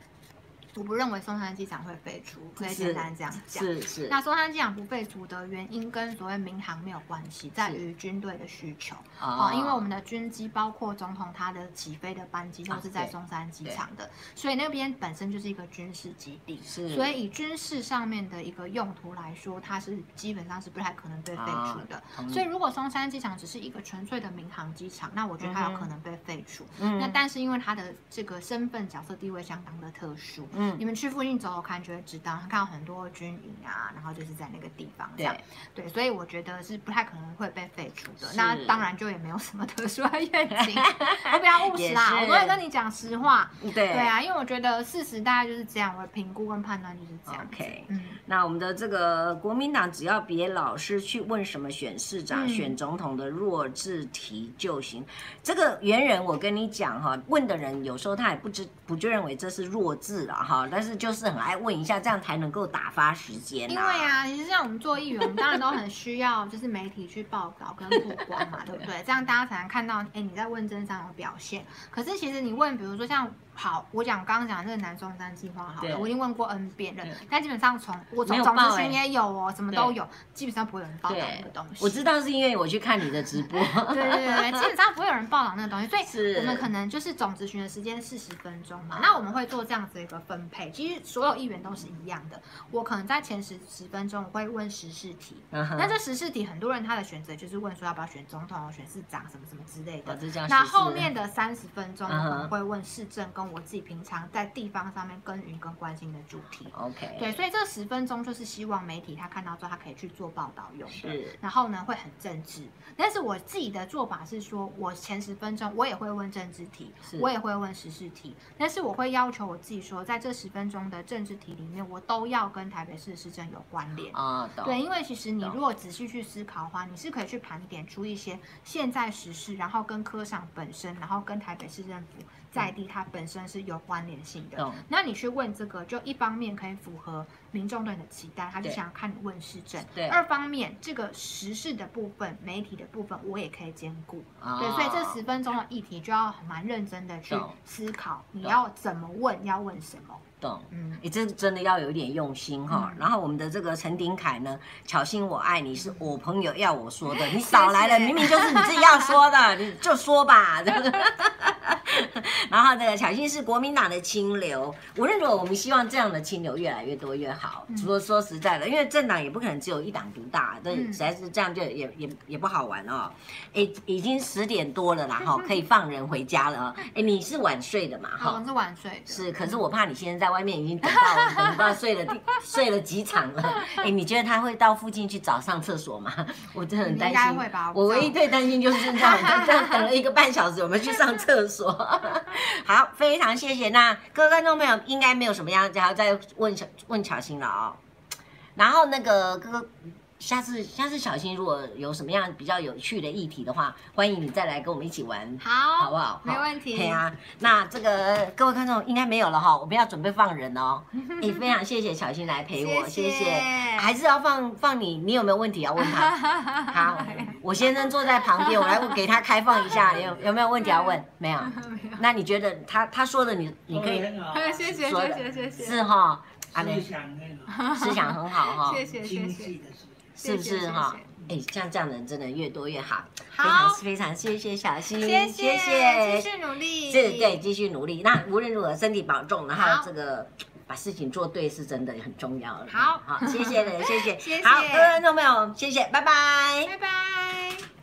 我不认为松山机场会废除，可以简单这样讲。是是。那松山机场不废除的原因跟所谓民航没有关系，在于军队的需求啊。因为我们的军机包括总统他的起飞的班机都是在松山机场的，所以那边本身就是一个军事基地。是。所以以军事上面的一个用途来说，它是基本上是不太可能被废除的。所以如果松山机场只是一个纯粹的民航机场，那我觉得它有可能被废除。嗯。那但是因为它的这个身份角色地位相当的特殊。嗯。你们去附近走走看，就会知道，看到很多军营啊，然后就是在那个地方这样。对，对，所以我觉得是不太可能会被废除的。那当然就也没有什么特殊的愿景，(laughs) 我比较务实啦，我都会跟你讲实话。对，对啊，因为我觉得事实大概就是这样，我的评估跟判断就是这样。OK，嗯，那我们的这个国民党只要别老是去问什么选市长、嗯、选总统的弱智题就行。这个原人我跟你讲哈，问的人有时候他也不知不就认为这是弱智了哈。但是就是很爱问一下，这样才能够打发时间。因为啊，其实像我们做议员，我们当然都很需要，就是媒体去报道跟曝光嘛，对不对？这样大家才能看到，哎，你在问政上有表现。可是其实你问，比如说像。好，我讲刚刚讲那个南中山计划，好了，我已经问过 N 遍了，但基本上从我从总咨询也有哦，什么都有，基本上不会有人报道那个东西。我知道是因为我去看你的直播。对对对，基本上不会有人报道那个东西，所以我们可能就是总咨询的时间四十分钟嘛，那我们会做这样子一个分配。其实所有议员都是一样的，我可能在前十十分钟我会问时事题，那这时事题很多人他的选择就是问说要不要选总统、选市长什么什么之类的。那后面的三十分钟我们会问市政跟我自己平常。在地方上面耕耘跟关心的主题，OK，对，所以这十分钟就是希望媒体他看到之后，他可以去做报道用的。是，然后呢会很政治，但是我自己的做法是说，我前十分钟我也会问政治题，我也会问时事题，但是我会要求我自己说，在这十分钟的政治题里面，我都要跟台北市市政有关联啊。对，因为其实你如果仔细去思考的话，你是可以去盘点出一些现在时事，然后跟科长本身，然后跟台北市政府。在地，它本身是有关联性的。那你去问这个，就一方面可以符合民众对你的期待，他就想要看你问市政。对。二方面，这个时事的部分、媒体的部分，我也可以兼顾。对，所以这十分钟的议题就要蛮认真的去思考，你要怎么问，要问什么。懂。嗯，你这真的要有一点用心哈。然后我们的这个陈鼎凯呢，巧心我爱你是我朋友要我说的，你少来了，明明就是你自己要说的，(laughs) 你就说吧。(laughs) 然后这个巧心是国民党的清流，无论如何，我们希望这样的清流越来越多越好。说说实在的，因为政党也不可能只有一党独大，这实在是这样就也也也不好玩哦。哎，已经十点多了啦，哈，可以放人回家了。哎，你是晚睡的嘛？哈，我是晚睡的。是，可是我怕你现在在外面已经等到等不知道睡了第 (laughs) 睡了几场了。哎，你觉得他会到附近去找上厕所吗？我真的很担心。应该会吧。我唯一最担心就是这样，这样等了一个半小时，我们去上厕所。(laughs) 好，非常谢谢。那各位观众朋友应该没有什么样子，还要再问问巧心了哦。然后那个哥哥。下次，下次小新如果有什么样比较有趣的议题的话，欢迎你再来跟我们一起玩，好，好不好？没问题。对啊，那这个各位观众应该没有了哈，我们要准备放人哦。(laughs) 也非常谢谢小新来陪我，谢谢，谢谢。还是要放放你，你有没有问题要问他？(laughs) 好，我先生坐在旁边，我来给他开放一下，有有没有问题要问？没有。(laughs) 那你觉得他他说的你你可以？谢谢谢谢谢谢。是哈，思想很好，思想很好哈。谢谢谢谢。是不是哈？哎，像这样的人真的越多越好。好，非常非常谢谢小新，谢谢，继续努力。是，对，继续努力。那无论如何，身体保重，然后这个把事情做对是真的很重要的。好，好，谢谢了，谢谢，(laughs) 谢谢。好，各位观众朋友，谢谢，拜拜，拜拜。